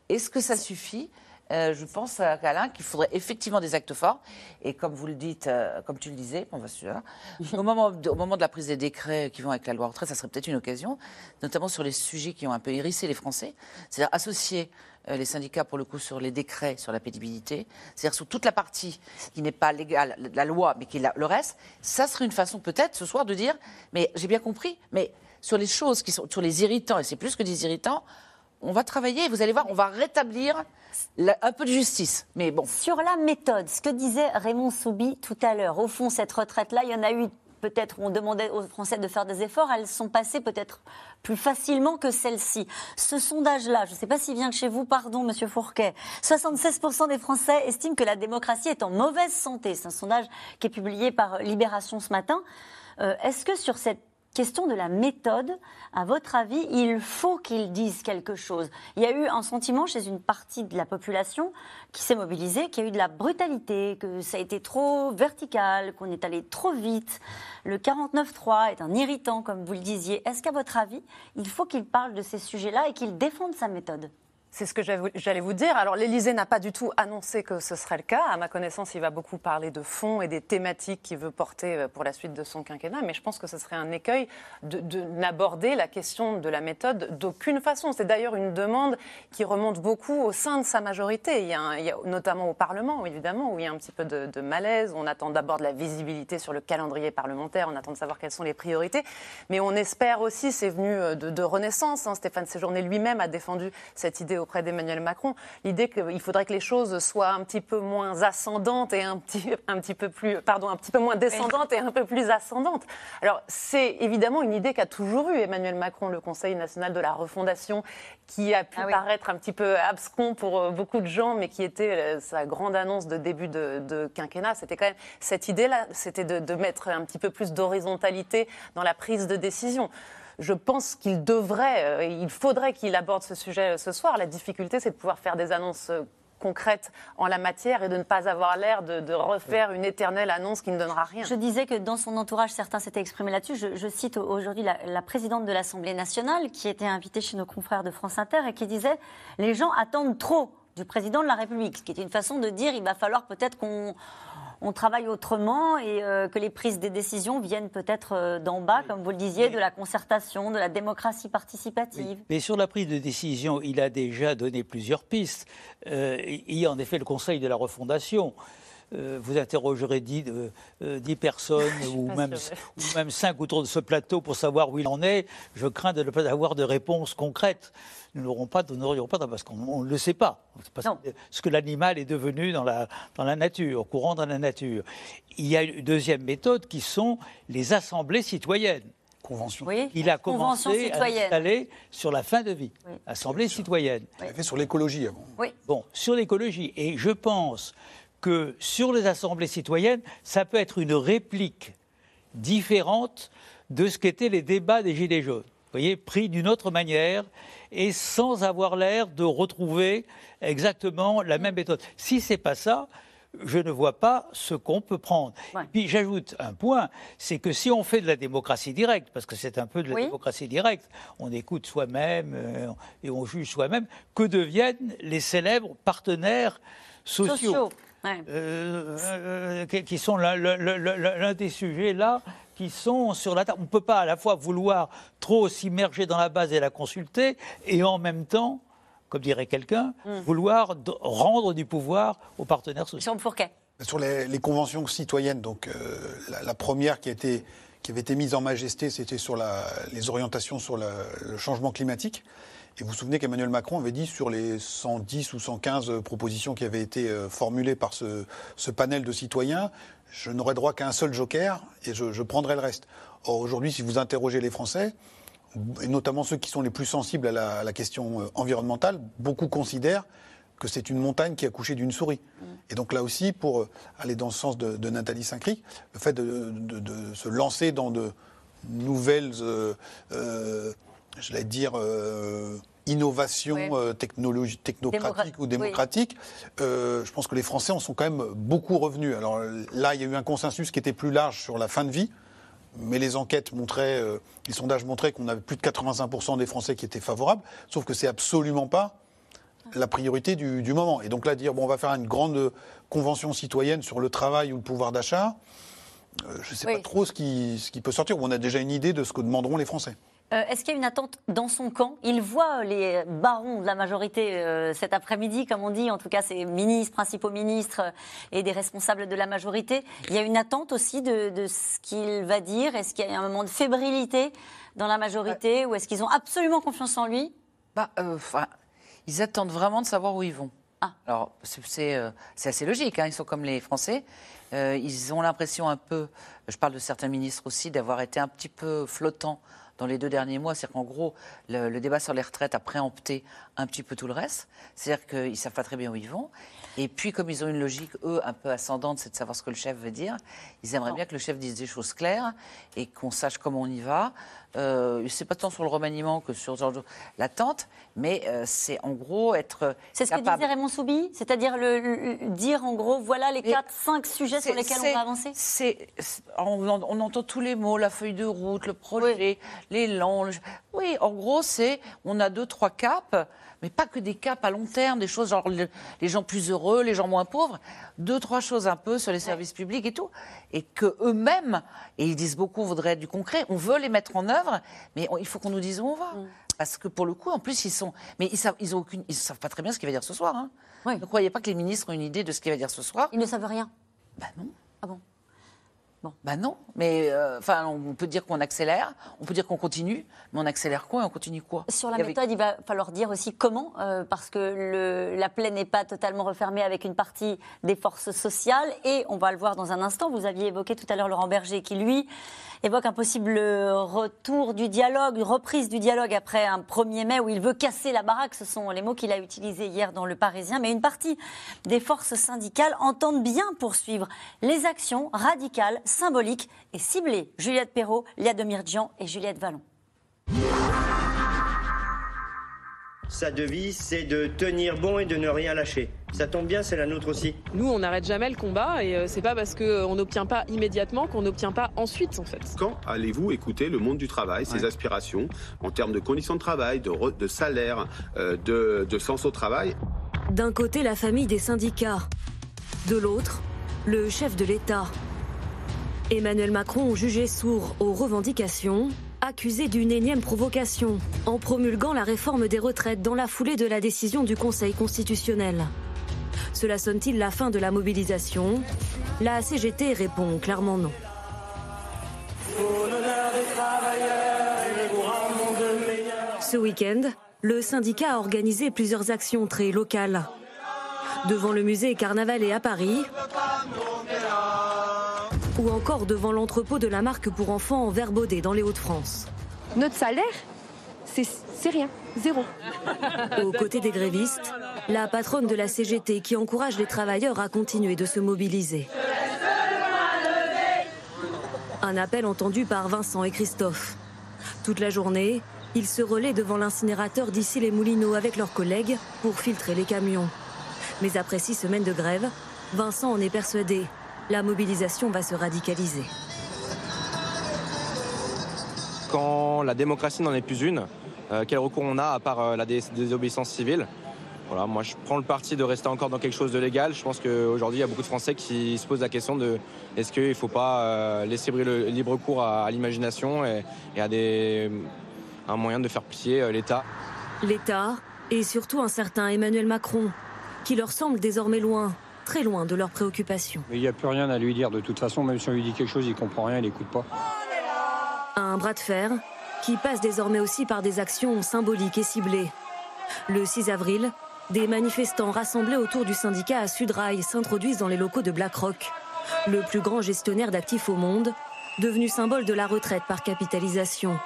Est-ce que ça suffit? Euh, je pense à Alain qu'il faudrait effectivement des actes forts. Et comme vous le dites, euh, comme tu le disais, on va se au moment, de, au moment de la prise des décrets qui vont avec la loi retraite, ça serait peut-être une occasion, notamment sur les sujets qui ont un peu hérissé les Français, c'est-à-dire associer euh, les syndicats pour le coup sur les décrets sur la pénibilité, c'est-à-dire sur toute la partie qui n'est pas légale, la loi, mais qui est le reste, ça serait une façon peut-être ce soir de dire, mais j'ai bien compris, mais sur les choses qui sont, sur les irritants, et c'est plus que des irritants, on va travailler, vous allez voir, on va rétablir un peu de justice. Mais bon. Sur la méthode, ce que disait Raymond Soubi tout à l'heure, au fond, cette retraite-là, il y en a eu peut-être, on demandait aux Français de faire des efforts, elles sont passées peut-être plus facilement que celle-ci. Ce sondage-là, je ne sais pas s'il vient de chez vous, pardon, Monsieur Fourquet, 76% des Français estiment que la démocratie est en mauvaise santé. C'est un sondage qui est publié par Libération ce matin. Euh, Est-ce que sur cette question de la méthode, à votre avis, il faut qu'ils disent quelque chose Il y a eu un sentiment chez une partie de la population qui s'est mobilisée, qu'il y a eu de la brutalité, que ça a été trop vertical, qu'on est allé trop vite. Le 49-3 est un irritant, comme vous le disiez. Est-ce qu'à votre avis, il faut qu'il parle de ces sujets-là et qu'il défende sa méthode? C'est ce que j'allais vous dire. Alors, l'Élysée n'a pas du tout annoncé que ce serait le cas. À ma connaissance, il va beaucoup parler de fond et des thématiques qu'il veut porter euh, pour la suite de son quinquennat. Mais je pense que ce serait un écueil de, de n'aborder la question de la méthode d'aucune façon. C'est d'ailleurs une demande qui remonte beaucoup au sein de sa majorité. Il y a, notamment au Parlement, évidemment, où il y a un petit peu de, malaise. On attend d'abord de la visibilité sur le calendrier parlementaire. On attend de savoir quelles sont les priorités. Mais on espère aussi, c'est venu euh, de, Renaissance. hein. Stéphane Séjourné lui-même a défendu cette idée auprès d'Emmanuel Macron. L'idée qu'il faudrait que les choses soient un petit peu moins ascendantes et un petit, un petit peu plus, pardon, un petit peu moins descendantes et un peu plus ascendantes. Alors, c'est évidemment une idée qu'a toujours eu Emmanuel Macron, le Conseil national de la refondation, qui a pu Ah oui. paraître un petit peu abscon pour euh, beaucoup de gens, mais qui était euh, sa grande annonce de début de, de quinquennat. C'était quand même cette idée-là, c'était de, de mettre un petit peu plus d'horizontalité dans la prise de décision. Je pense qu'il devrait, euh, il faudrait qu'il aborde ce sujet ce soir. La difficulté, c'est de pouvoir faire des annonces euh, concrètes en la matière et de ne pas avoir l'air de, refaire une éternelle annonce qui ne donnera rien. Je disais que dans son entourage, certains s'étaient exprimés là-dessus. Je, cite aujourd'hui la, la présidente de l'Assemblée nationale qui était invitée chez nos confrères de France Inter et qui disait les gens attendent trop du président de la République, ce qui était une façon de dire il va falloir peut-être qu'on on travaille autrement et euh, que les prises des décisions viennent peut-être euh, d'en bas, comme vous le disiez, de la concertation, de la démocratie participative. Mais sur la prise de décision, il a déjà donné plusieurs pistes. Euh, il y a en effet le Conseil de la refondation. Euh, vous interrogerez 10, euh, euh, 10 personnes ou même, ou même 5 autour de ce plateau pour savoir où il en est. Je crains de ne pas avoir de réponse concrète. Nous n'aurons pas, nous n'aurions pas parce qu'on ne le sait pas. C'est parce que- ce que l'animal est devenu dans la, dans la nature, au courant dans la nature. Il y a une deuxième méthode qui sont les assemblées citoyennes. Convention. Oui, Il a Convention commencé à installer sur la fin de vie. Oui. Assemblée citoyenne. Il avait fait sur l'écologie avant. Oui. Bon, sur l'écologie. Et je pense que sur les assemblées citoyennes, ça peut être une réplique différente de ce qu'étaient les débats des Gilets jaunes. Vous voyez, pris d'une autre manière et sans avoir l'air de retrouver exactement la même méthode. Si c'est pas ça, je ne vois pas ce qu'on peut prendre. Ouais. Et puis j'ajoute un point, c'est que si on fait de la démocratie directe, parce que c'est un peu de la Oui. démocratie directe, on écoute soi-même euh, et on juge soi-même, que deviennent les célèbres partenaires sociaux, Sociaux. ouais. euh, euh, qui, sont l'un des sujets là qui sont sur la table. On ne peut pas à la fois vouloir trop s'immerger dans la base et la consulter, et en même temps, comme dirait quelqu'un, Mm. vouloir rendre du pouvoir aux partenaires sociaux. Jean Fourquet. Sur les, les conventions citoyennes, donc euh, la, la première qui, a été, qui avait été mise en majesté, c'était sur la- les orientations sur la- le changement climatique. Et vous vous souvenez qu'Emmanuel Macron avait dit sur les 110 ou 115 propositions qui avaient été euh, formulées par ce, ce panel de citoyens, je n'aurais droit qu'à un seul joker et je, je prendrai le reste. Or, aujourd'hui, si vous interrogez les Français, et notamment ceux qui sont les plus sensibles à la, à la question euh, environnementale, beaucoup considèrent que c'est une montagne qui a couché d'une souris. Et donc là aussi, pour euh, aller dans le sens de, de Nathalie Saint-Cric, le fait de, de- de se lancer dans de nouvelles, euh, euh, je vais dire, euh, innovations Ouais. euh, Démocra- ou démocratiques, euh, je pense que les Français en sont quand même beaucoup revenus. Alors là, il y a eu un consensus qui était plus large sur la fin de vie. Mais les enquêtes montraient, les sondages montraient qu'on avait plus de 85% des Français qui étaient favorables, sauf que c'est absolument pas la priorité du, du moment. Et donc là, dire bon, on va faire une grande convention citoyenne sur le travail ou le pouvoir d'achat, euh, je ne sais Oui. pas trop ce qui, ce qui peut sortir. On a déjà une idée de ce que demanderont les Français. Euh, Est-ce qu'il y a une attente dans son camp? Il voit les barons de la majorité euh, cet après-midi, comme on dit, en tout cas ces ministres, principaux ministres euh, et des responsables de la majorité. Il y a une attente aussi de, de ce qu'il va dire. Est-ce qu'il y a un moment de fébrilité dans la majorité ou est-ce qu'ils ont absolument confiance en lui? Bah, euh, ils attendent vraiment de savoir où ils vont. Ah. Alors, c'est- euh, assez logique, hein, ils sont comme les Français. Euh, ils ont l'impression un peu, je parle de certains ministres aussi, d'avoir été un petit peu flottants dans les deux derniers mois. C'est-à-dire qu'en gros, le, le débat sur les retraites a préempté un petit peu tout le reste. C'est-à-dire qu'ils ne savent pas très bien où ils vont. Et puis, comme ils ont une logique, eux, un peu ascendante, c'est de savoir ce que le chef veut dire, ils aimeraient bien que le chef dise des choses claires et qu'on sache comment on y va. Euh, c'est pas tant sur le remaniement que sur l'attente, mais euh, c'est en gros être C'est ce que capable. disait Raymond Soubi C'est-à-dire le, le- dire en gros, voilà les Mais 4-5 sujets sur lesquels on va avancer c'est- on, en- on entend tous les mots, la feuille de route, le projet, l'élan. le- Oui, en gros, c'est on a deux, trois caps, mais pas que des caps à long terme, des choses genre le- les gens plus heureux, les gens moins pauvres, deux, trois choses un peu sur les services publics et tout, et que eux-mêmes, et ils disent beaucoup, voudraient du concret, on veut les mettre en œuvre, mais on- il faut qu'on nous dise où on va. Mm. Parce que pour le coup, en plus, ils sont, mais ils savent, ils ont aucune, ils savent pas très bien ce qu'il va dire ce soir. Hein. Ne croyez pas que les ministres ont une idée de ce qu'il va dire ce soir. Ils ne savent rien. Bah non. Ah bon? Bah non, mais euh, on peut dire qu'on accélère, on peut dire qu'on continue, mais on accélère quoi et on continue quoi? Sur la avec- méthode, il va falloir dire aussi comment, euh, parce que le- la plaie n'est pas totalement refermée avec une partie des forces sociales. Et on va le voir dans un instant. Vous aviez évoqué tout à l'heure Laurent Berger, qui lui évoque un possible retour du dialogue, une reprise du dialogue après un 1er mai où il veut casser la baraque. Ce sont les mots qu'il a utilisés hier dans Le Parisien. Mais une partie des forces syndicales entendent bien poursuivre les actions radicales, symboliques et ciblées. Juliette Perrault, Léa Demirjian et Juliette Vallon. Sa devise, c'est de tenir bon et de ne rien lâcher. Ça tombe bien, c'est la nôtre aussi. Nous, on n'arrête jamais le combat et euh, c'est pas parce qu'on n'obtient pas immédiatement qu'on n'obtient pas ensuite, en fait. Quand allez-vous écouter le monde du travail, ses aspirations en termes de conditions de travail, de, re- de salaire, euh, de, de sens au travail? D'un côté, la famille des syndicats. De l'autre, le chef de l'État. Emmanuel Macron, jugé sourd aux revendications, accusé d'une énième provocation en promulguant la réforme des retraites dans la foulée de la décision du Conseil constitutionnel. Cela sonne-t-il la fin de la mobilisation? La CGT répond clairement non. Ce week-end, le syndicat a organisé plusieurs actions très locales. Devant le musée Carnavalet à Paris, ou encore devant l'entrepôt de la marque pour enfants en Verbaudet dans les Hauts-de-France. Notre salaire, c'est rien, zéro. Aux côtés des grévistes, la patronne de la CGT qui encourage les travailleurs à continuer de se mobiliser. Un appel entendu par Vincent et Christophe. Toute la journée, ils se relaient devant l'incinérateur d'ici les Moulineaux avec leurs collègues pour filtrer les camions. Mais après six semaines de grève, Vincent en est persuadé. La mobilisation va se radicaliser. Quand la démocratie n'en est plus une, euh, quel recours on a à part euh, la dé- désobéissance civile? Voilà, moi je prends le parti de rester encore dans quelque chose de légal. Je pense qu'aujourd'hui il y a beaucoup de Français qui se posent la question de est-ce qu'il ne faut pas euh, laisser le libre cours à, à l'imagination et, et à des, un moyen de faire plier l'État? L'État et surtout un certain Emmanuel Macron, qui leur semble désormais loin, très loin de leurs préoccupations. Mais il n'y a plus rien à lui dire de toute façon, même si on lui dit quelque chose, il comprend rien, il n'écoute pas. Un bras de fer qui passe désormais aussi par des actions symboliques et ciblées. Le 6 avril, des manifestants rassemblés autour du syndicat à Sudrail s'introduisent dans les locaux de BlackRock, le plus grand gestionnaire d'actifs au monde, devenu symbole de la retraite par capitalisation.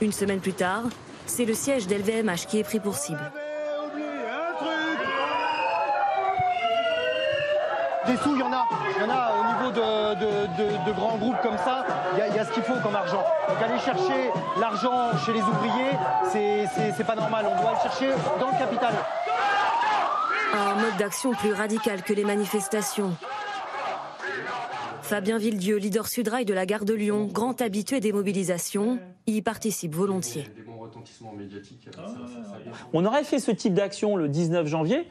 Une semaine plus tard, c'est le siège d'LVMH qui est pris pour cible. Des sous, il y en a. Il y en a au niveau de, de- de- de grands groupes comme ça. Il y a, il y a ce qu'il faut comme argent. Donc aller chercher l'argent chez les ouvriers, c'est- c'est c'est pas normal. On doit le chercher dans le capital. Un mode d'action plus radical que les manifestations. Fabien Villedieu, leader Sudrail de la gare de Lyon, grand habitué des mobilisations, y participe volontiers. On aurait fait ce type d'action le 19 janvier,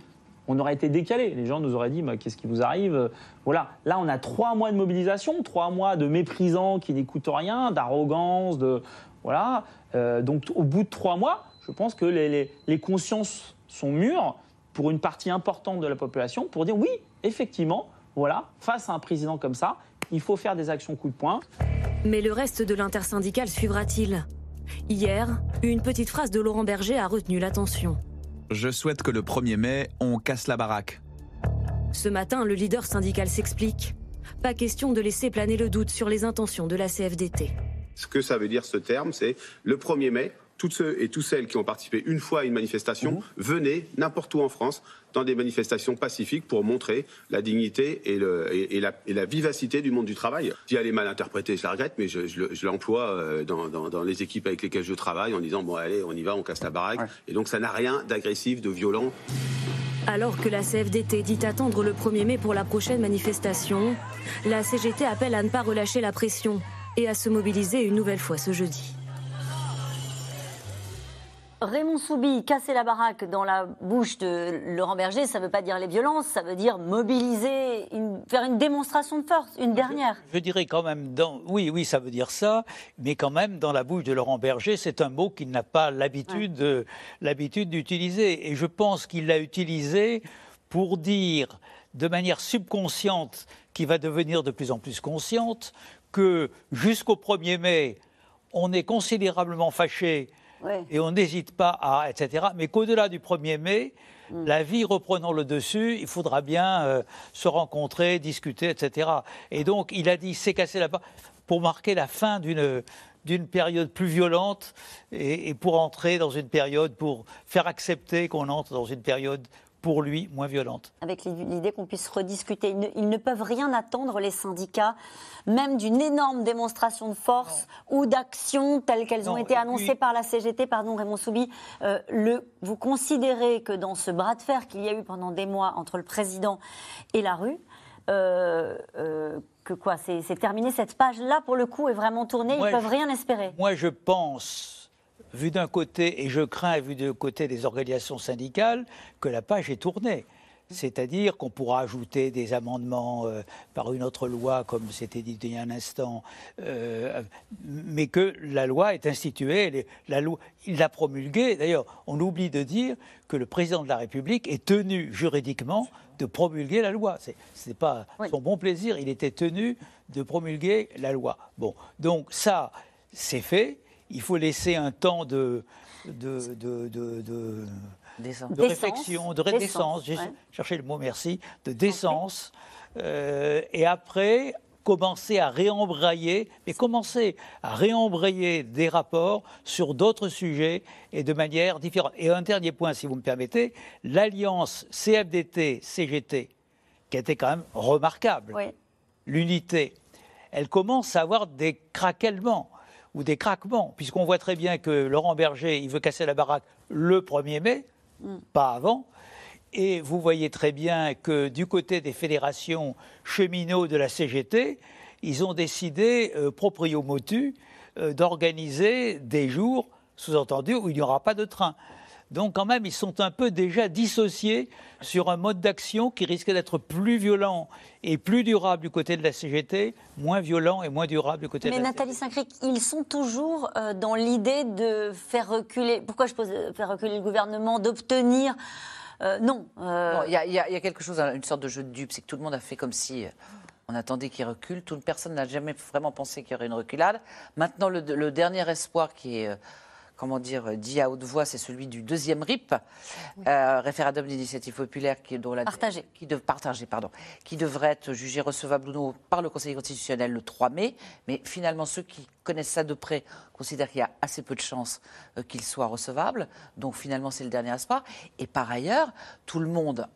on aurait été décalé. Les gens nous auraient dit Mais qu'est-ce qui vous arrive? Voilà. Là, on a trois mois de mobilisation, trois mois de méprisants qui n'écoutent rien, d'arrogance, de voilà. Euh, donc, au bout de trois mois, je pense que les, les- les consciences sont mûres pour une partie importante de la population pour dire oui, effectivement, voilà, face à un président comme ça, il faut faire des actions coup de poing. Mais le reste de l'intersyndicale suivra-t-il? Hier, une petite phrase de Laurent Berger a retenu l'attention. Je souhaite que le 1er mai, on casse la baraque. Ce matin, le leader syndical s'explique. Pas question de laisser planer le doute sur les intentions de la CFDT. Ce que ça veut dire ce terme, c'est le 1er mai, toutes ceux et tous celles qui ont participé une fois à une manifestation, venez n'importe où en France dans des manifestations pacifiques pour montrer la dignité et, le- et- et la, et la vivacité du monde du travail. Si elle est mal interprétée, je la regrette, mais je, je le- je l'emploie euh, dans, dans- dans les équipes avec lesquelles je travaille en disant bon allez, on y va, on casse la baraque. Et donc ça n'a rien d'agressif, de violent. Alors que la CFDT dit attendre le 1er mai pour la prochaine manifestation, la CGT appelle à ne pas relâcher la pression et à se mobiliser une nouvelle fois ce jeudi. Raymond Soubi, casser la baraque dans la bouche de Laurent Berger, ça ne veut pas dire les violences, ça veut dire mobiliser, une- faire une démonstration de force, une dernière. Je dirais quand même, dans, oui, oui, ça veut dire ça, mais quand même, dans la bouche de Laurent Berger, c'est un mot qu'il n'a pas l'habitude de- l'habitude d'utiliser. Et je pense qu'il l'a utilisé pour dire de manière subconsciente, qui va devenir de plus en plus consciente, que jusqu'au 1er mai, on est considérablement fâché Ouais. et on n'hésite pas à, etc. Mais qu'au-delà du 1er mai, Mm. la vie reprenant le dessus, il faudra bien euh, se rencontrer, discuter, etc. Et donc, il a dit, c'est cassé là-bas pour marquer la fin d'une d'une période plus violente et, et pour entrer dans une période, pour faire accepter qu'on entre dans une période pour lui moins violente. Avec l'idée qu'on puisse rediscuter. Ils ne, ils ne peuvent rien attendre, les syndicats, même d'une énorme démonstration de force ou d'action telles qu'elles ont été annoncées puis- par la CGT. Pardon, Raymond Soubi. Euh, le, vous considérez que dans ce bras de fer qu'il y a eu pendant des mois entre le président et la rue, euh, euh, que quoi, c'est c'est terminé, cette page-là, pour le coup, est vraiment tournée, Moi, ils ne peuvent je- rien espérer. Moi, je pense, vu d'un côté, et je crains, vu du côté des organisations syndicales, que la page est tournée. C'est-à-dire qu'on pourra ajouter des amendements euh, par une autre loi, comme c'était dit il y a un instant, euh, mais que la loi est instituée, elle est- la loi, il l'a promulguée. D'ailleurs, on oublie de dire que le président de la République est tenu juridiquement de promulguer la loi. C'est c'est pas son bon plaisir, il était tenu de promulguer la loi. Bon, donc ça, c'est fait. Il faut laisser un temps de de, de, de- de- Décence. de Décence. réflexion, de Décence. J'ai ouais. cherché le mot, merci, de décence. Euh, et après, commencer à réembrayer, mais commencer à réembrayer des rapports sur d'autres sujets et de manière différente. Et un dernier point, si vous me permettez, l'alliance CFDT-CGT, qui était quand même remarquable, l'unité, elle commence à avoir des craquements ou des craquements, puisqu'on voit très bien que Laurent Berger, il veut casser la baraque le 1er mai, pas avant. Et vous voyez très bien que du côté des fédérations cheminots de la CGT, ils ont décidé, euh, proprio motu, euh, d'organiser des jours, sous-entendu, où il n'y aura pas de train. Donc quand même, ils sont un peu déjà dissociés sur un mode d'action qui risque d'être plus violent et plus durable du côté de la CGT, moins violent et moins durable du côté Mais de la Nathalie Saint-Cric, ils sont toujours euh, dans l'idée de faire reculer. Pourquoi je pose euh, faire reculer le gouvernement, d'obtenir. euh, non. euh, Bon, Il y, a- y y quelque chose, une sorte de jeu de dupe, c'est que tout le monde a fait comme si on attendait qu'il recule. Toute personne n'a jamais vraiment pensé qu'il y aurait une reculade. Maintenant, le, le dernier espoir qui est, euh, comment dire, euh, dit à haute voix, c'est celui du deuxième RIP, euh, référendum d'initiative populaire qui, dont la, Partagé. qui de, partagé, pardon, qui devrait être jugé recevable ou non par le Conseil constitutionnel le 3 mai. Mais finalement, ceux qui connaissent ça de près considèrent qu'il y a assez peu de chances euh, qu'il soit recevable. Donc finalement, c'est le dernier espoir. Et par ailleurs, tout le monde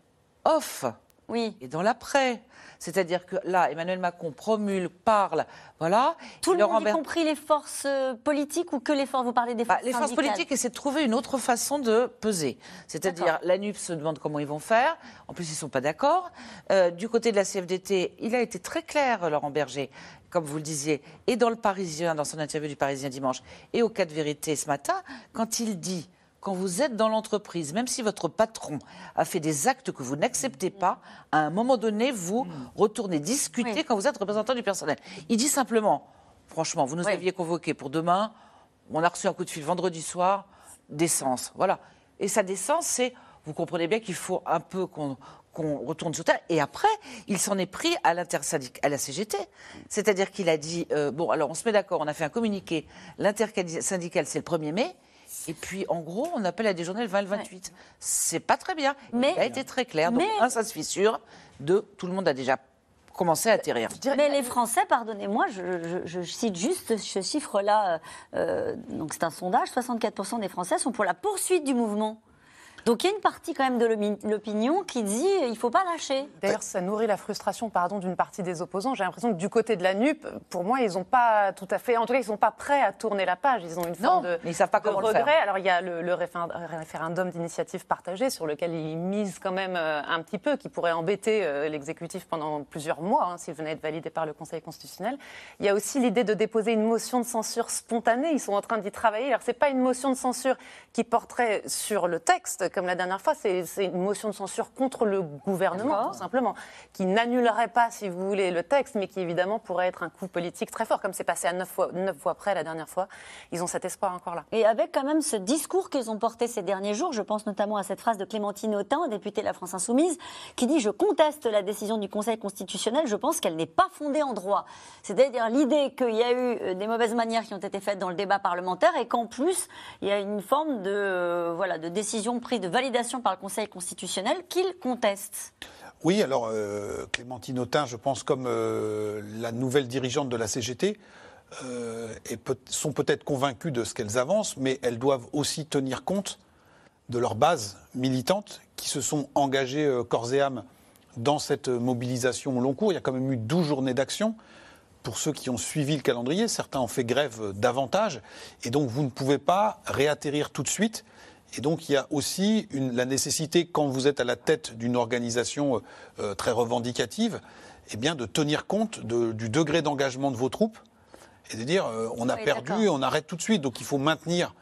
off oui. et dans l'après. C'est-à-dire que là, Emmanuel Macron promulgue, parle, voilà. Tout le monde, y Ber- compris les forces euh, politiques ou que les forces Vous parlez des forces Bah, les forces politiques essaient de trouver une autre façon de peser. C'est-à-dire, la NUP se demande comment ils vont faire. En plus, ils ne sont pas d'accord. Euh, du côté de la CFDT, il a été très clair, Laurent Berger, comme vous le disiez, et dans le Parisien, dans son interview du Parisien dimanche, et au cas de vérité ce matin, quand il dit quand vous êtes dans l'entreprise, même si votre patron a fait des actes que vous n'acceptez pas, à un moment donné, vous retournez discuter quand vous êtes représentant du personnel. Il dit simplement, franchement, vous nous aviez convoqué pour demain, on a reçu un coup de fil vendredi soir, décence. Voilà. Et sa décence, c'est, vous comprenez bien qu'il faut un peu qu'on retourne sur terre. Et après, il s'en est pris à à la CGT. C'est-à-dire qu'il a dit, euh, bon, alors on se met d'accord, on a fait un communiqué, l'intersyndical, c'est le 1er mai. Et puis, en gros, on appelle à déjeuner le 20 et le 28. C'est pas très bien. Mais, il a été très clair. Donc, mais- un, ça se fissure. Deux, tout le monde a déjà commencé à atterrir. Mais les Français, pardonnez-moi, je, je- je cite juste ce chiffre-là. euh, donc c'est un sondage 64% des Français sont pour la poursuite du mouvement. Donc il y a une partie quand même de l'opinion qui dit il ne faut pas lâcher. D'ailleurs, ça nourrit la frustration pardon, d'une partie des opposants. J'ai l'impression que du côté de la NUP, pour moi, ils n'ont pas tout à fait. En tout cas, ils ne sont pas prêts à tourner la page. Ils ont une forme de, mais ils savent pas de comment le regret. faire. Alors, il y a le, le réfé- référendum d'initiative partagée sur lequel ils misent quand même euh, un petit peu, qui pourrait embêter euh, l'exécutif pendant plusieurs mois hein, s'il venait à être validé par le Conseil constitutionnel. Il y a aussi l'idée de déposer une motion de censure spontanée. Ils sont en train d'y travailler. Alors, ce n'est pas une motion de censure qui porterait sur le texte, comme la dernière fois. C'est une motion de censure contre le gouvernement, tout simplement, qui n'annulerait pas, si vous voulez, le texte, mais qui évidemment pourrait être un coup politique très fort, comme c'est passé à neuf fois, neuf fois près la dernière fois. Ils ont cet espoir encore là. Et avec quand même ce discours qu'ils ont porté ces derniers jours, je pense notamment à cette phrase de Clémentine Autain, députée de la France Insoumise, qui dit Je conteste la décision du Conseil constitutionnel, je pense qu'elle n'est pas fondée en droit. C'est-à-dire l'idée qu'il y a eu euh, des mauvaises manières qui ont été faites dans le débat parlementaire et qu'en plus, il y a une forme de, euh, voilà, de décision prise, de validation par le Conseil constitutionnel qu'il conteste. Oui, alors euh, Clémentine Autain, je pense, comme euh, la nouvelle dirigeante de la CGT, euh, sont peut-être convaincues de ce qu'elles avancent, mais elles doivent aussi tenir compte de leur base militante qui se sont engagées corps et âme dans cette mobilisation au long cours. Il y a quand même eu 12 journées d'action. Pour ceux qui ont suivi le calendrier, certains ont fait grève davantage. Et donc, vous ne pouvez pas réatterrir tout de suite. Et donc, il y a aussi une- la nécessité, quand vous êtes à la tête d'une organisation euh, euh, très revendicative, eh bien, de tenir compte de- du degré d'engagement de vos troupes et de dire euh, on a Oui, perdu, on arrête tout de suite. Donc, il faut maintenir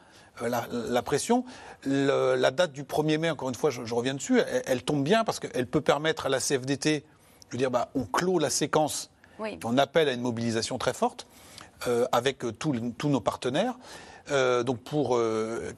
euh, la, la pression. Le- la date du 1er mai, encore une fois, je, je reviens dessus, elle, elle tombe bien parce qu'elle peut permettre à la CFDT, veux dire, bah, on clôt la séquence, Oui. on appelle à une mobilisation très forte euh, avec tous nos partenaires. Euh, euh,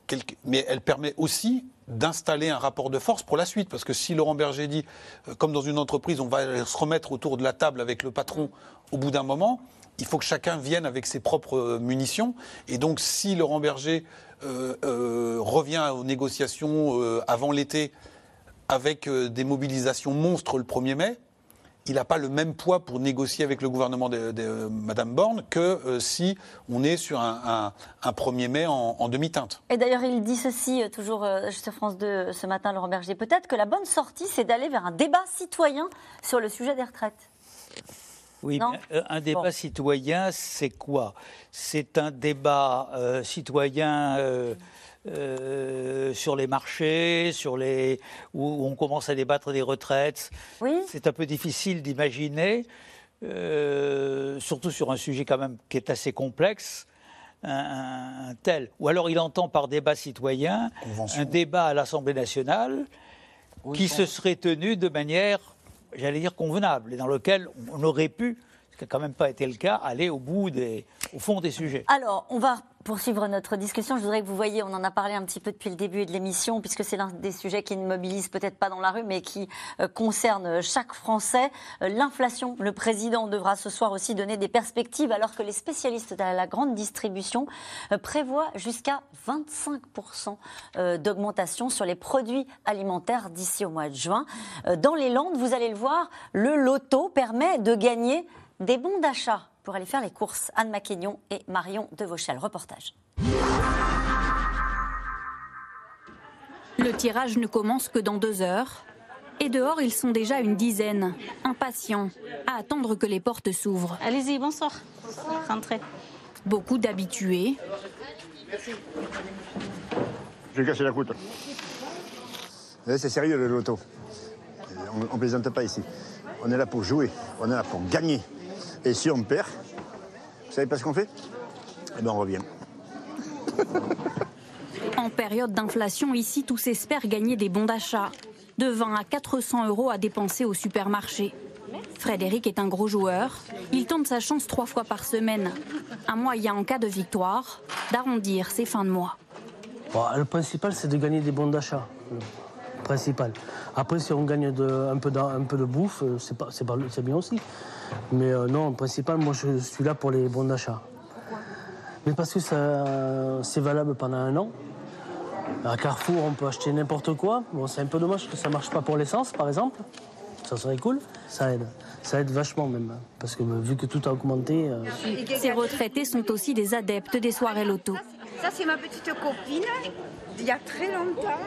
mais elle permet aussi d'installer un rapport de force pour la suite. Parce que si Laurent Berger dit, euh, comme dans une entreprise, on va se remettre autour de la table avec le patron au bout d'un moment, il faut que chacun vienne avec ses propres munitions. Et donc si Laurent Berger revient aux négociations avant l'été avec des mobilisations monstres le 1er mai, il n'a pas le même poids pour négocier avec le gouvernement de, de Mme Borne que euh, si on est sur un, un- un 1er mai en, en demi-teinte. Et d'ailleurs, il dit ceci, euh, toujours euh, sur France 2 ce matin, Laurent Berger. Peut-être que la bonne sortie, c'est d'aller vers un débat citoyen sur le sujet des retraites. Oui, euh, un débat citoyen, c'est quoi? C'est un débat euh, citoyen euh, euh, sur les marchés, sur les où on commence à débattre des retraites. Oui. C'est un peu difficile d'imaginer, euh, surtout sur un sujet quand même qui est assez complexe. Un, un- un tel. Ou alors il entend par débat citoyen un débat à l'Assemblée nationale qui se serait tenu de manière, j'allais dire, convenable, et dans lequel on aurait pu, ce qui n'a quand même pas été le cas, aller au bout des, au fond des sujets. Alors, on va poursuivre notre discussion. Je voudrais que vous voyez, on en a parlé un petit peu depuis le début de l'émission, puisque c'est l'un des sujets qui ne mobilise peut-être pas dans la rue, mais qui euh, concerne chaque Français. Euh, L'inflation, le président devra ce soir aussi donner des perspectives, alors que les spécialistes de la grande distribution euh, prévoient jusqu'à 25% euh, d'augmentation sur les produits alimentaires d'ici au mois de juin. Dans les Landes, vous allez le voir, le loto permet de gagner des bons d'achat pour aller faire les courses. Anne Maquignon et Marion Devauchel. Reportage. Le tirage ne commence que dans deux heures. Et dehors, ils sont déjà une dizaine, impatients, à attendre que les portes s'ouvrent. Allez-y, bonsoir. Rentrez. Beaucoup d'habitués, Je vais casser la croûte. Eh, C'est sérieux le loto. On ne plaisante pas ici. On est là pour jouer, on est là pour gagner. Et si on perd, vous savez pas ce qu'on fait? Eh bien on revient. En période d'inflation, ici, tous espèrent gagner des bons d'achat. De 20 à 400 euros à dépenser au supermarché. Frédéric est un gros joueur. Il tente sa chance trois fois par semaine. Un moyen, en cas de victoire, d'arrondir ses fins de mois. Bon, le principal, c'est de gagner des bons d'achat. Le principal. Après, si on gagne de- un, peu d'en- un peu de bouffe, euh, c'est bien aussi. Mais euh, non, le principal, moi, je suis là pour les bons d'achat. Mais parce que ça, c'est valable pendant un an. À Carrefour, on peut acheter n'importe quoi. Bon, c'est un peu dommage que ça marche pas pour l'essence, par exemple. Ça serait cool. Ça aide. Ça aide vachement même. Parce que euh, vu que tout a augmenté. euh, Ces retraités sont aussi des adeptes des soirées loto. Ça, c'est ma petite copine, il y a très longtemps.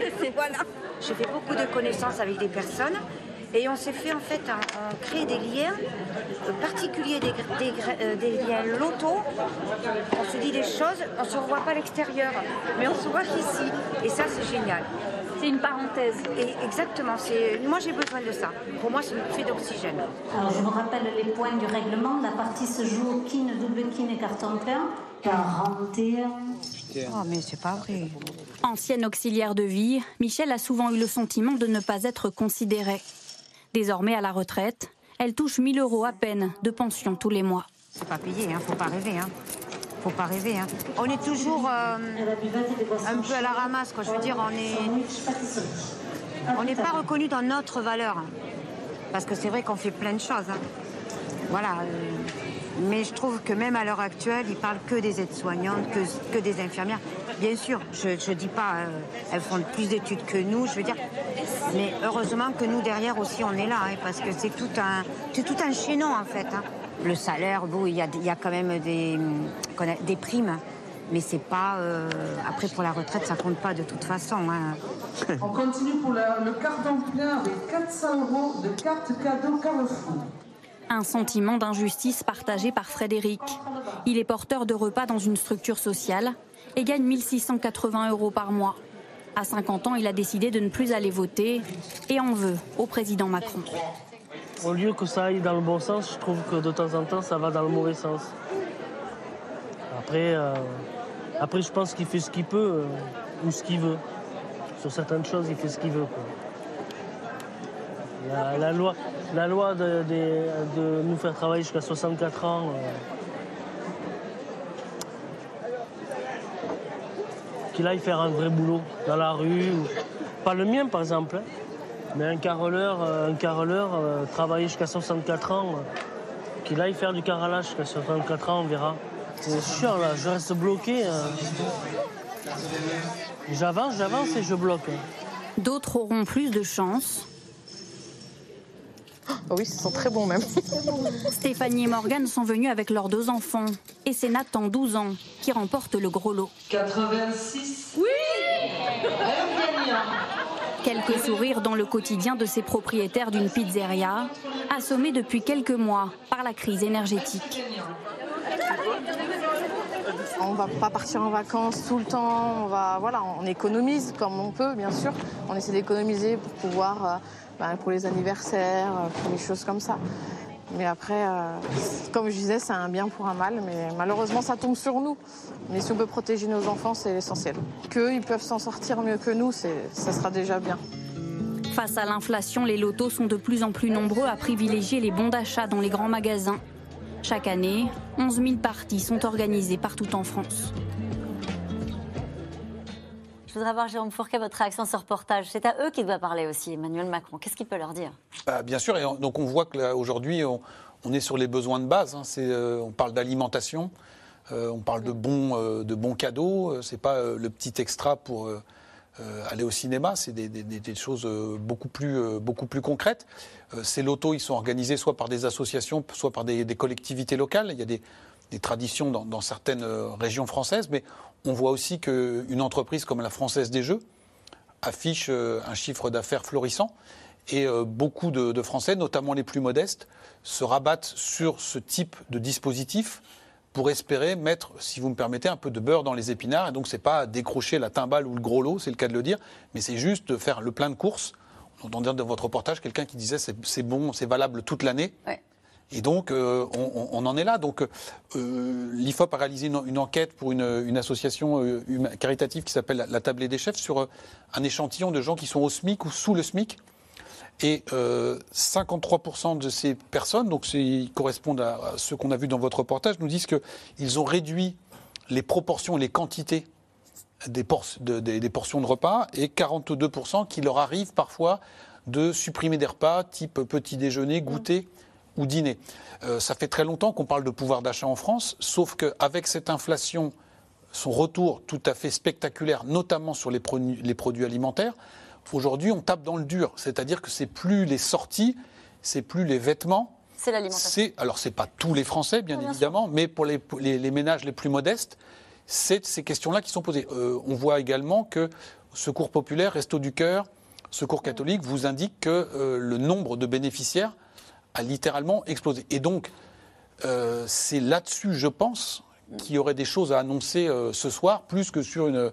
voilà. J'ai fait beaucoup de connaissances avec des personnes et on s'est fait en fait, un- on crée des liens euh, particuliers, des, euh, des liens loto. On se dit des choses, on ne se revoit pas à l'extérieur, mais on se voit qu'ici. Et ça, c'est génial. C'est une parenthèse. Et exactement. C'est, moi, j'ai besoin de ça. Pour moi, c'est une bouffée d'oxygène. Alors, je vous rappelle les points du règlement. La partie se joue au kin, double kin et carton plein. 41. Oh, mais c'est pas vrai. Ancienne auxiliaire de vie, Michel a souvent eu le sentiment de ne pas être considérée. Désormais à la retraite, elle touche 1000 euros à peine de pension tous les mois. C'est pas payé, hein, faut pas rêver. Hein. Faut pas rêver. Hein. On est toujours euh, un peu à la ramasse, quoi. Je veux dire, on est, n'est pas reconnu dans notre valeur. Parce que c'est vrai qu'on fait plein de choses. Voilà. euh, mais je trouve que même à l'heure actuelle, ils parlent que des aides-soignantes, que, que des infirmières. Bien sûr, je ne dis pas, euh, elles font plus d'études que nous, je veux dire. Mais heureusement que nous, derrière aussi, on est là, hein, parce que c'est tout un, tout un chaînon, en fait. hein. Le salaire, bon, il y a, y a quand même des, des primes. Mais c'est pas. euh, après, pour la retraite, ça compte pas de toute façon. hein. On continue pour le carton plein avec 400 euros de carte cadeau Carrefour. Un sentiment d'injustice partagé par Frédéric. Il est porteur de repas dans une structure sociale et gagne 1680 euros par mois. À 50 ans, il a décidé de ne plus aller voter et en veut au président Macron. Au lieu que ça aille dans le bon sens, je trouve que de temps en temps, ça va dans le mauvais sens. Après, euh, Après, je pense qu'il fait ce qu'il peut euh, ou ce qu'il veut. Sur certaines choses, il fait ce qu'il veut. La, loi, de, nous faire travailler jusqu'à 64 ans. euh, qu'il aille faire un vrai boulot dans la rue. Pas le mien, par exemple. hein, Mais un carreleur, euh, un euh, travailler jusqu'à 64 ans. qu'il aille faire du carrelage jusqu'à 64 ans, on verra. C'est chiant, là. Je reste bloqué. J'avance, j'avance et je bloque. hein. D'autres auront plus de chance. Oui, ils sont très bons même. Stéphanie et Morgane sont venus avec leurs deux enfants. Et c'est Nathan, 12 ans, qui remporte le gros lot. 86. Oui Quelques sourires dans le quotidien de ces propriétaires d'une pizzeria, assommés depuis quelques mois par la crise énergétique. On va pas partir en vacances tout le temps. On va, voilà, on économise comme on peut, bien sûr. On essaie d'économiser pour pouvoir, euh, ben, pour les anniversaires, euh, pour les choses comme ça. Mais après, euh, comme je disais, c'est un bien pour un mal. Mais malheureusement, ça tombe sur nous. Mais si on peut protéger nos enfants, c'est l'essentiel. Qu'eux, ils peuvent s'en sortir mieux que nous, ça sera déjà bien. Face à l'inflation, les lotos sont de plus en plus nombreux à privilégier les bons d'achat dans les grands magasins. Chaque année, 11 000 parties sont organisées partout en France. Je voudrais avoir, Jérôme Fourquet, votre réaction à ce reportage. C'est à eux qu'il doit parler aussi, Emmanuel Macron. Qu'est-ce qu'il peut leur dire? Bah, bien sûr, donc on voit que là, aujourd'hui, on, on est sur les besoins de base. hein. Euh, on parle d'alimentation, euh, on parle de bons, euh, de bons cadeaux. euh, C'est pas le petit extra pour aller au cinéma. C'est des, choses beaucoup plus, beaucoup plus concrètes. Ces lotos, ils sont organisés soit par des associations, soit par des, des collectivités locales. Il y a des, des traditions dans, certaines euh, régions françaises, mais on voit aussi qu'une entreprise comme la Française des Jeux affiche euh, un chiffre d'affaires florissant. Et euh, beaucoup de, Français, notamment les plus modestes, se rabattent sur ce type de dispositif pour espérer mettre, si vous me permettez, un peu de beurre dans les épinards. Et donc, c'est pas décrocher la timbale ou le gros lot, c'est le cas de le dire, mais c'est juste de faire le plein de courses. On entendait dans votre reportage quelqu'un qui disait c'est bon, c'est valable toute l'année. Et donc, euh, on, en est là. Donc, euh, l'IFOP a réalisé une, enquête pour une, association euh, caritative qui s'appelle la, Tablée des chefs sur un échantillon de gens qui sont au SMIC ou sous le SMIC. Et euh, 53% de ces personnes, donc ils correspondent à, ceux qu'on a vus dans votre reportage, nous disent qu'ils ont réduit les proportions et les quantités des, por- de- des- des portions de repas et 42% qui leur arrive parfois de supprimer des repas type petit déjeuner, goûter ou dîner. Euh, ça fait très longtemps qu'on parle de pouvoir d'achat en France, sauf qu'avec cette inflation, son retour tout à fait spectaculaire, notamment sur les, produits- les produits alimentaires, aujourd'hui on tape dans le dur. C'est-à-dire que c'est plus les sorties, c'est plus les vêtements. C'est l'alimentation. Alors c'est pas tous les Français bien bien évidemment, mais pour les, pour les- les ménages les plus modestes, c'est ces questions-là qui sont posées. Euh, on voit également que Secours populaire, Resto du cœur, Secours catholique vous indiquent que euh, le nombre de bénéficiaires a littéralement explosé. Et donc euh, c'est là-dessus, je pense, qu'il y aurait des choses à annoncer euh, ce soir, plus que sur une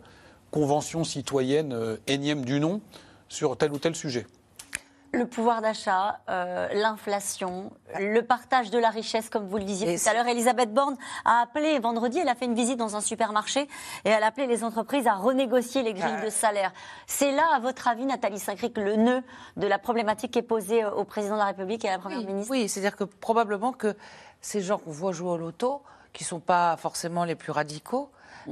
convention citoyenne euh, énième du nom sur tel ou tel sujet. Le pouvoir d'achat, euh, l'inflation, le partage de la richesse, comme vous le disiez tout à l'heure. Elisabeth Borne a appelé vendredi, elle a fait une visite dans un supermarché et elle a appelé les entreprises à renégocier les grilles Ah. de salaire. C'est là, à votre avis, Nathalie Saint-Cric, le nœud de la problématique qui est posée euh, au président de la République et à la Première ministre? Oui, c'est-à-dire que probablement que ces gens qu'on voit jouer au loto, qui ne sont pas forcément les plus radicaux,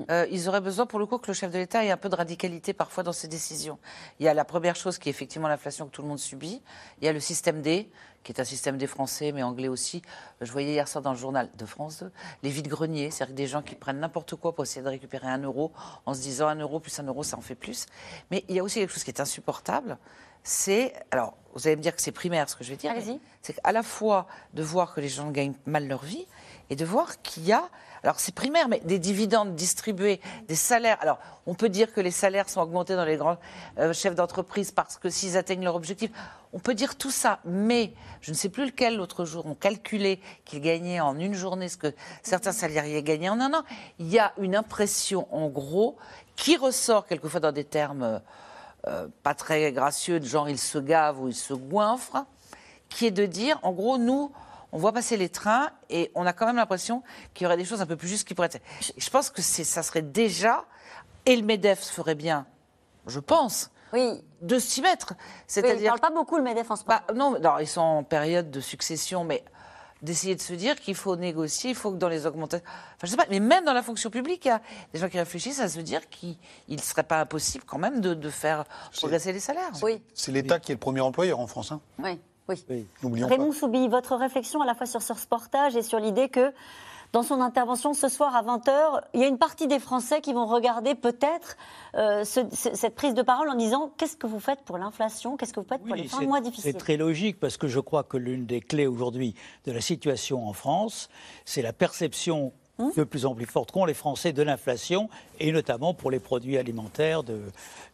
euh, ils auraient besoin, pour le coup, que le chef de l'État ait un peu de radicalité parfois dans ses décisions. Il y a la première chose qui est effectivement l'inflation que tout le monde subit. Il y a le système D, qui est un système des Français, mais anglais aussi. Je voyais hier soir dans le journal de France 2, les vides-greniers, c'est-à-dire des gens qui prennent n'importe quoi pour essayer de récupérer un euro en se disant un euro plus un euro, ça en fait plus. Mais il y a aussi quelque chose qui est insupportable, c'est, alors vous allez me dire que c'est primaire ce que je vais dire, c'est qu'à la fois de voir que les gens gagnent mal leur vie et de voir qu'il y a, alors c'est primaire, mais des dividendes distribués, des salaires. Alors on peut dire que les salaires sont augmentés dans les grands euh, chefs d'entreprise parce que s'ils atteignent leur objectif, on peut dire tout ça, mais je ne sais plus lequel l'autre jour, on calculait qu'ils gagnaient en une journée ce que certains salariés gagnaient en un an. Il y a une impression en gros qui ressort quelquefois dans des termes... euh, euh, pas très gracieux, de genre il se gave ou il se goinfre, qui est de dire, en gros, nous, on voit passer les trains et on a quand même l'impression qu'il y aurait des choses un peu plus justes qui pourraient être. Je, pense que c'est- ça serait déjà, et le MEDEF ferait bien, je pense, oui. de s'y mettre. Oui, il ne C'est-à-dire parle pas beaucoup le MEDEF en ce moment. bah, non, non, ils sont en période de succession, mais d'essayer de se dire qu'il faut négocier, il faut que dans les augmentations. Enfin, je sais pas, mais même dans la fonction publique, il y a des gens qui réfléchissent à se dire qu'il ne serait pas impossible quand même de, de faire progresser les salaires. Oui. C'est l'État qui est le premier employeur en France. hein. Oui, oui. Raymond pas. Soubi, votre réflexion à la fois sur ce reportage et sur l'idée que dans son intervention ce soir à 20h, il y a une partie des Français qui vont regarder peut-être euh, ce- ce- cette prise de parole en disant qu'est-ce que vous faites pour l'inflation, qu'est-ce que vous faites pour les fins de c'est- mois C'est difficiles. très logique parce que je crois que l'une des clés aujourd'hui de la situation en France, c'est la perception Hum de plus en plus forte qu'ont les Français de l'inflation et notamment pour les produits alimentaires de,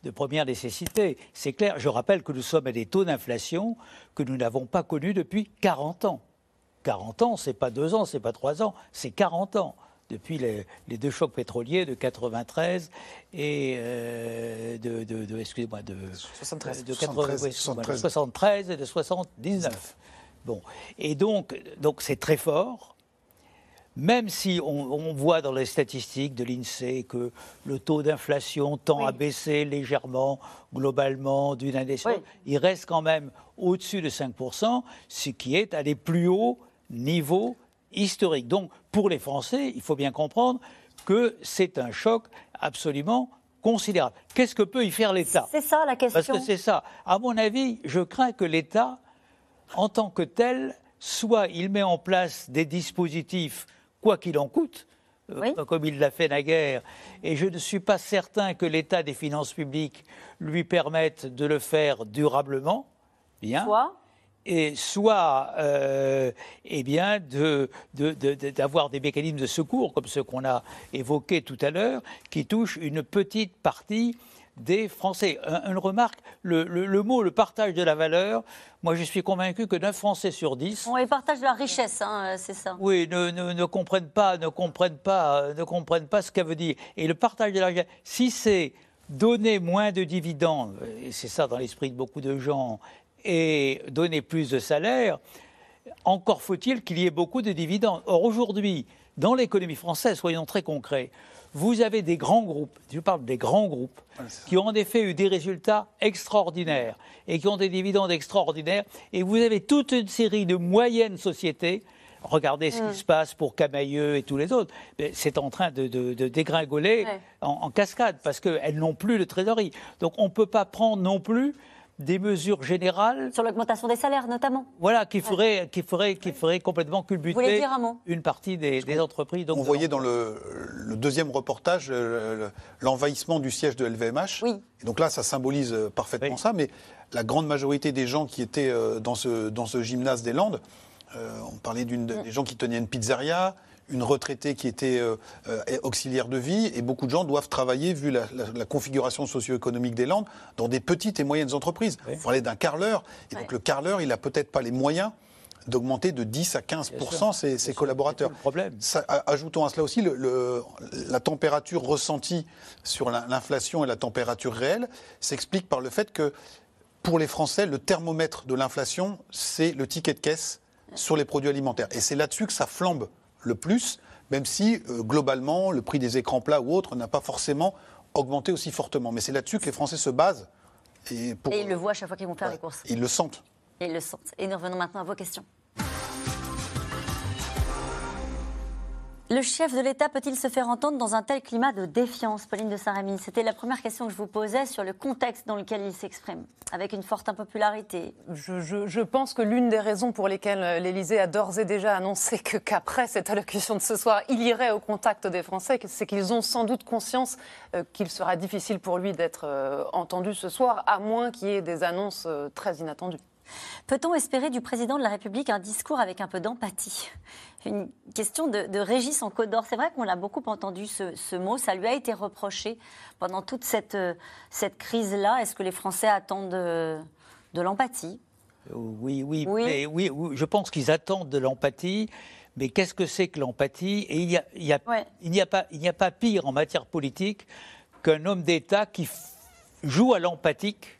de première nécessité. C'est clair. Je rappelle que nous sommes à des taux d'inflation que nous n'avons pas connus depuis 40 ans. 40 ans, c'est pas deux ans, c'est pas trois ans, c'est 40 ans. Depuis les, les deux chocs pétroliers de 93 et euh, de, de- de- excusez-moi, de 73. de 73, oui, excusez-moi, de 73. 73 et de 79. Bon, et donc, donc c'est très fort. Même si on, on voit dans les statistiques de l'INSEE que le taux d'inflation tend à baisser légèrement, globalement, d'une année sur l'autre, il reste quand même au-dessus de 5%, ce qui est à des plus hauts niveaux historiques. Donc, pour les Français, il faut bien comprendre que c'est un choc absolument considérable. Qu'est-ce que peut y faire l'État? C'est ça la question. Parce que c'est ça. À mon avis, je crains que l'État, en tant que tel, soit il met en place des dispositifs, quoi qu'il en coûte, euh, comme il l'a fait naguère, et je ne suis pas certain que l'état des finances publiques lui permette de le faire durablement, bien. Et soit, euh, eh bien, de- de- de- de- d'avoir des mécanismes de secours, comme ceux qu'on a évoqués tout à l'heure, qui touchent une petite partie des Français. Un- une remarque, le, le- le mot, le partage de la valeur, moi je suis convaincu que 9 Français sur 10 On les partage de la richesse, hein, euh, c'est ça. oui, ne, ne- ne comprennent pas, ne comprennent pas, euh, ne comprennent pas ce qu'elle veut dire. Et le partage de l'argent, si c'est donner moins de dividendes, et c'est ça dans l'esprit de beaucoup de gens, et donner plus de salaire, encore faut-il qu'il y ait beaucoup de dividendes. Or aujourd'hui, dans l'économie française, soyons très concrets, vous avez des grands groupes, je parle des grands groupes, qui ont en effet eu des résultats extraordinaires et qui ont des dividendes extraordinaires, et vous avez toute une série de moyennes sociétés. Regardez ce Mm. qui se passe pour Camailleux et tous les autres. C'est en train de, de- de dégringoler Ouais. en, en cascade parce qu'elles n'ont plus de trésorerie. Donc on ne peut pas prendre non plus des mesures générales. Sur l'augmentation des salaires notamment. Voilà, qui ferait, qui ferait, qui ferait complètement Vous voulez culbuter dire un mot? une partie des, des entreprises. Donc On voyait dans le, le deuxième reportage le- l'envahissement du siège de LVMH. Et donc là, ça symbolise euh, parfaitement ça. Mais la grande majorité des gens qui étaient euh, dans ce, dans ce gymnase des Landes, euh, on parlait d'une, des gens qui tenaient une pizzeria, une retraitée qui était euh, euh, auxiliaire de vie, et beaucoup de gens doivent travailler, vu la, la- la configuration socio-économique des Landes, dans des petites et moyennes entreprises. On parlait d'un carleur, et donc le carleur, il n'a peut-être pas les moyens d'augmenter de 10 à 15 ses, ses collaborateurs. Ça, a- ajoutons à cela aussi le- le- la température ressentie sur la- l'inflation et la température réelle s'explique par le fait que pour les Français, le thermomètre de l'inflation, c'est le ticket de caisse sur les produits alimentaires. Et c'est là-dessus que ça flambe le plus, même si euh, globalement le prix des écrans plats ou autres n'a pas forcément augmenté aussi fortement. Mais c'est là-dessus que les Français se basent. Et, pour, Et ils le voient à chaque fois qu'ils vont faire les courses. ils le sentent. Et ils le sentent. Et nous revenons maintenant à vos questions. Le chef de l'État peut-il se faire entendre dans un tel climat de défiance, Pauline de Saint-Rémy? C'était la première question que je vous posais sur le contexte dans lequel il s'exprime, avec une forte impopularité. Je, pense que l'une des raisons pour lesquelles euh, l'Élysée a d'ores et déjà annoncé que qu'après cette allocution de ce soir, il irait au contact des Français, c'est qu'ils ont sans doute conscience euh, qu'il sera difficile pour lui d'être euh, entendu ce soir, à moins qu'il y ait des annonces très inattendues. Peut-on espérer du président de la République un discours avec un peu d'empathie? Une question de, de Régis en Côte d'Or. C'est vrai qu'on l'a beaucoup entendu ce, ce mot. Ça lui a été reproché pendant toute cette, euh, cette crise-là. Est-ce que les Français attendent euh, de l'empathie? Oui, oui, Oui. mais oui, oui, je pense qu'ils attendent de l'empathie. Mais qu'est-ce que c'est que l'empathie? Et il n'y a, il y a- il n'y a, pas- il a pas pire en matière politique qu'un homme d'État qui joue à l'empathique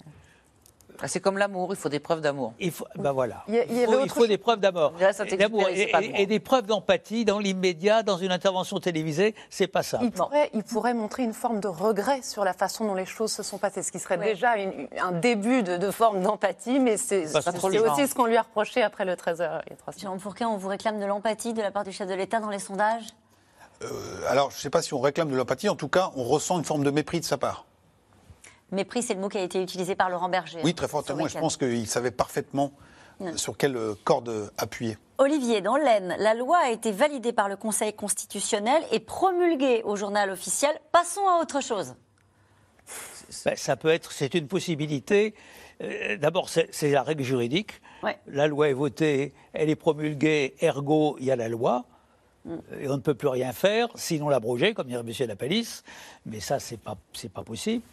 Ah, C'est comme l'amour, il faut des preuves d'amour. Il faut, ben voilà. Il y a- il y Il avait faut, il autre faut des preuves d'amour. Et, des preuves d'empathie dans l'immédiat, dans une intervention télévisée, c'est pas ça. Il pourrait, il pourrait montrer une forme de regret sur la façon dont les choses se sont passées, ce qui serait Ouais. déjà une- un début de, de forme d'empathie, mais c'est Pas c'est trop c'est le genre. aussi ce qu'on lui a reproché après le 13h. il y a trois semaines. Jérôme Fourquet, on vous réclame de l'empathie de la part du chef de l'État dans les sondages? Euh, alors, je ne sais pas si on réclame de l'empathie, en tout cas, on ressent une forme de mépris de sa part. Mépris, c'est le mot qui a été utilisé par Laurent Berger. Oui, très ce fortement, et je pense qu'il savait parfaitement euh, sur quelle euh, corde appuyer. Olivier, dans l'Aisne, la loi a été validée par le Conseil constitutionnel et promulguée au journal officiel. Passons à autre chose. Ben, ça peut être, c'est une possibilité. Euh, D'abord, c'est la règle juridique. Ouais. La loi est votée, elle est promulguée, ergo, il y a la loi. Mm. Et on ne peut plus rien faire, sinon l'abroger, comme dirait M. Lapalisse. Mais ça, c'est pas, c'est pas possible.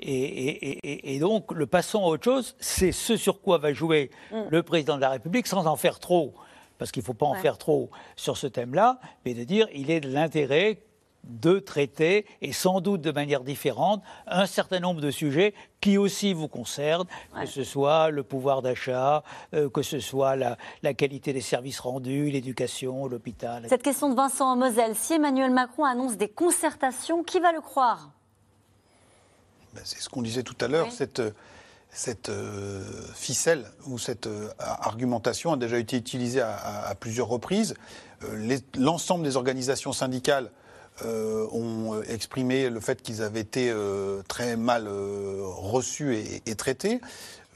Et, et- et- et donc, le passons à autre chose, c'est ce sur quoi va jouer Mm. le président de la République, sans en faire trop, parce qu'il ne faut pas en faire trop sur ce thème-là, mais de dire il est de l'intérêt de traiter, et sans doute de manière différente, un certain nombre de sujets qui aussi vous concernent, que ce soit le pouvoir d'achat, euh, que ce soit la, la qualité des services rendus, l'éducation, l'hôpital. Cette question de Vincent en Moselle. Si Emmanuel Macron annonce des concertations, qui va le croire? C'est ce qu'on disait tout à l'heure, Oui. cette, euh, cette euh, ficelle ou cette euh, argumentation a déjà été utilisée à, à- à plusieurs reprises. Euh, L'ensemble des organisations syndicales ont exprimé le fait qu'ils avaient été très mal reçus et, et traités.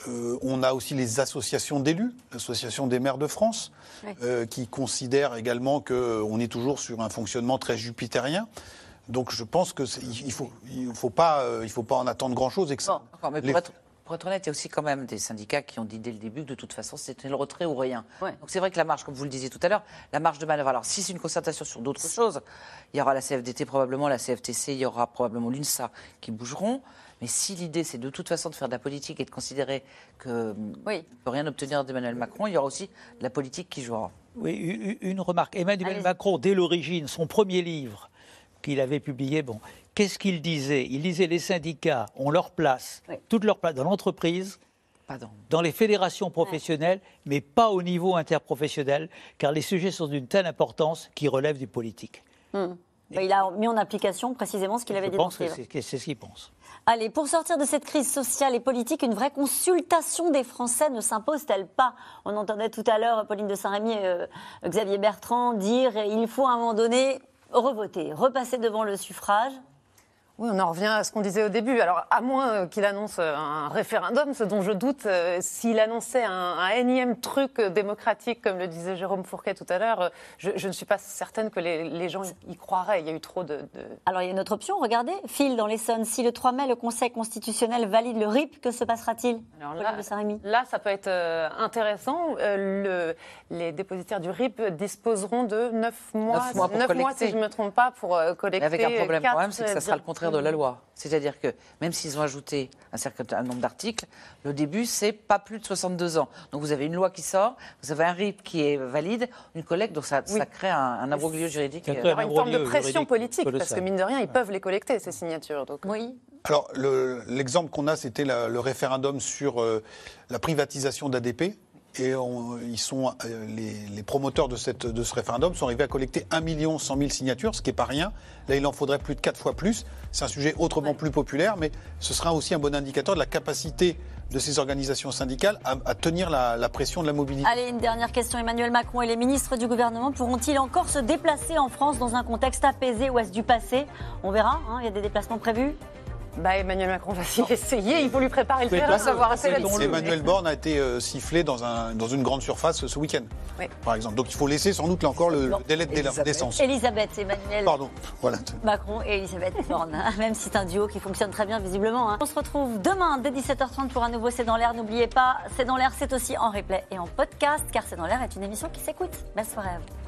On a aussi les associations d'élus, l'association des maires de France, Oui. qui considèrent également qu'on est toujours sur un fonctionnement très jupitérien. Donc je pense que c'est- il il faut il faut pas euh, il faut pas en attendre grand chose et que ça- Encore, mais les- pour, être, pour être honnête, il y a aussi quand même des syndicats qui ont dit dès le début que de toute façon c'était le retrait ou rien. Ouais. Donc c'est vrai que la marge, comme vous le disiez tout à l'heure, la marge de manœuvre. Alors si c'est une concertation sur d'autres choses, il y aura la CFDT probablement, la CFTC, il y aura probablement l'UNSA qui bougeront. Mais si l'idée c'est de toute façon de faire de la politique et de considérer que Oui. ne peut rien obtenir d'Emmanuel Macron, il y aura aussi de la politique qui jouera. Oui, une remarque. Emmanuel. Macron, dès l'origine, son premier livre qu'il avait publié, bon, qu'est-ce qu'il disait? Il disait les syndicats ont leur place, Oui. toute leur place dans l'entreprise, Pardon. dans les fédérations professionnelles, mais pas au niveau interprofessionnel, car les sujets sont d'une telle importance qu'ils relèvent du politique. Hmm. Ben, il a mis en application précisément ce qu'il avait Je dit dans pense que c'est ce qu'il pense. Allez, pour sortir de cette crise sociale et politique, une vraie consultation des Français ne s'impose-t-elle pas? On entendait tout à l'heure Pauline de Saint-Rémy et euh, Xavier Bertrand dire il faut à un moment donné revoter, repasser devant le suffrage. Oui, on en revient à ce qu'on disait au début. Alors, à moins euh, qu'il annonce euh, un référendum, ce dont je doute, euh, s'il annonçait un, un énième truc démocratique, comme le disait Jérôme Fourquet tout à l'heure, je, je ne suis pas certaine que les, les gens y, y croiraient. Il y a eu trop de... de- Alors il y a une autre option, regardez, Phil dans l'Essonne, si le 3 mai le Conseil constitutionnel valide le RIP, que se passera-t-il? Alors là, là, ça peut être intéressant. Euh, le- les dépositaires du RIP disposeront de 9 mois, Neuf mois pour neuf collecter. si je ne me trompe pas, pour euh, Mais collecter. avec un problème quatre, quand même, c'est que ça sera le euh, contraire de la loi. C'est-à-dire que même s'ils ont ajouté un certain nombre d'articles, le début, c'est pas plus de 62 ans. Donc vous avez une loi qui sort, vous avez un RIP qui est valide, une collecte, donc ça, ça crée un, un juridique. Ça euh, crée Il y aura une forme de pression juridique politique, parce que mine de rien, ils peuvent les collecter, ces signatures. Donc. Oui. Alors, le- l'exemple qu'on a, c'était le référendum sur euh, la privatisation d'ADP. Et on- ils sont, euh, les, les promoteurs de, cette, de ce référendum sont arrivés à collecter 1 million 100 000 signatures, ce qui n'est pas rien. Là, il en faudrait plus de 4 fois plus. C'est un sujet autrement plus populaire, mais ce sera aussi un bon indicateur de la capacité de ces organisations syndicales à, à tenir la, la pression de la mobilité. Allez, une dernière question. Emmanuel Macron et les ministres du gouvernement pourront-ils encore se déplacer en France dans un contexte apaisé ou est-ce du passé? On verra, hein, il y a des déplacements prévus. Bah, Emmanuel Macron va s'y essayer, il faut lui préparer le terrain. savoir assez là-dessus. Emmanuel Borne a été euh, sifflé dans, un, dans une grande surface ce week-end, Oui. par exemple. Donc il faut laisser sans doute là encore le, le délai de d'essence. Elisabeth, Emmanuel Pardon, voilà. Macron et Elisabeth Borne, hein, même si c'est un duo qui fonctionne très bien visiblement. hein. On se retrouve demain dès 17h30 pour un nouveau C'est dans l'air. N'oubliez pas, C'est dans l'air, c'est aussi en replay et en podcast, car C'est dans l'air est une émission qui s'écoute. Belle soirée à vous.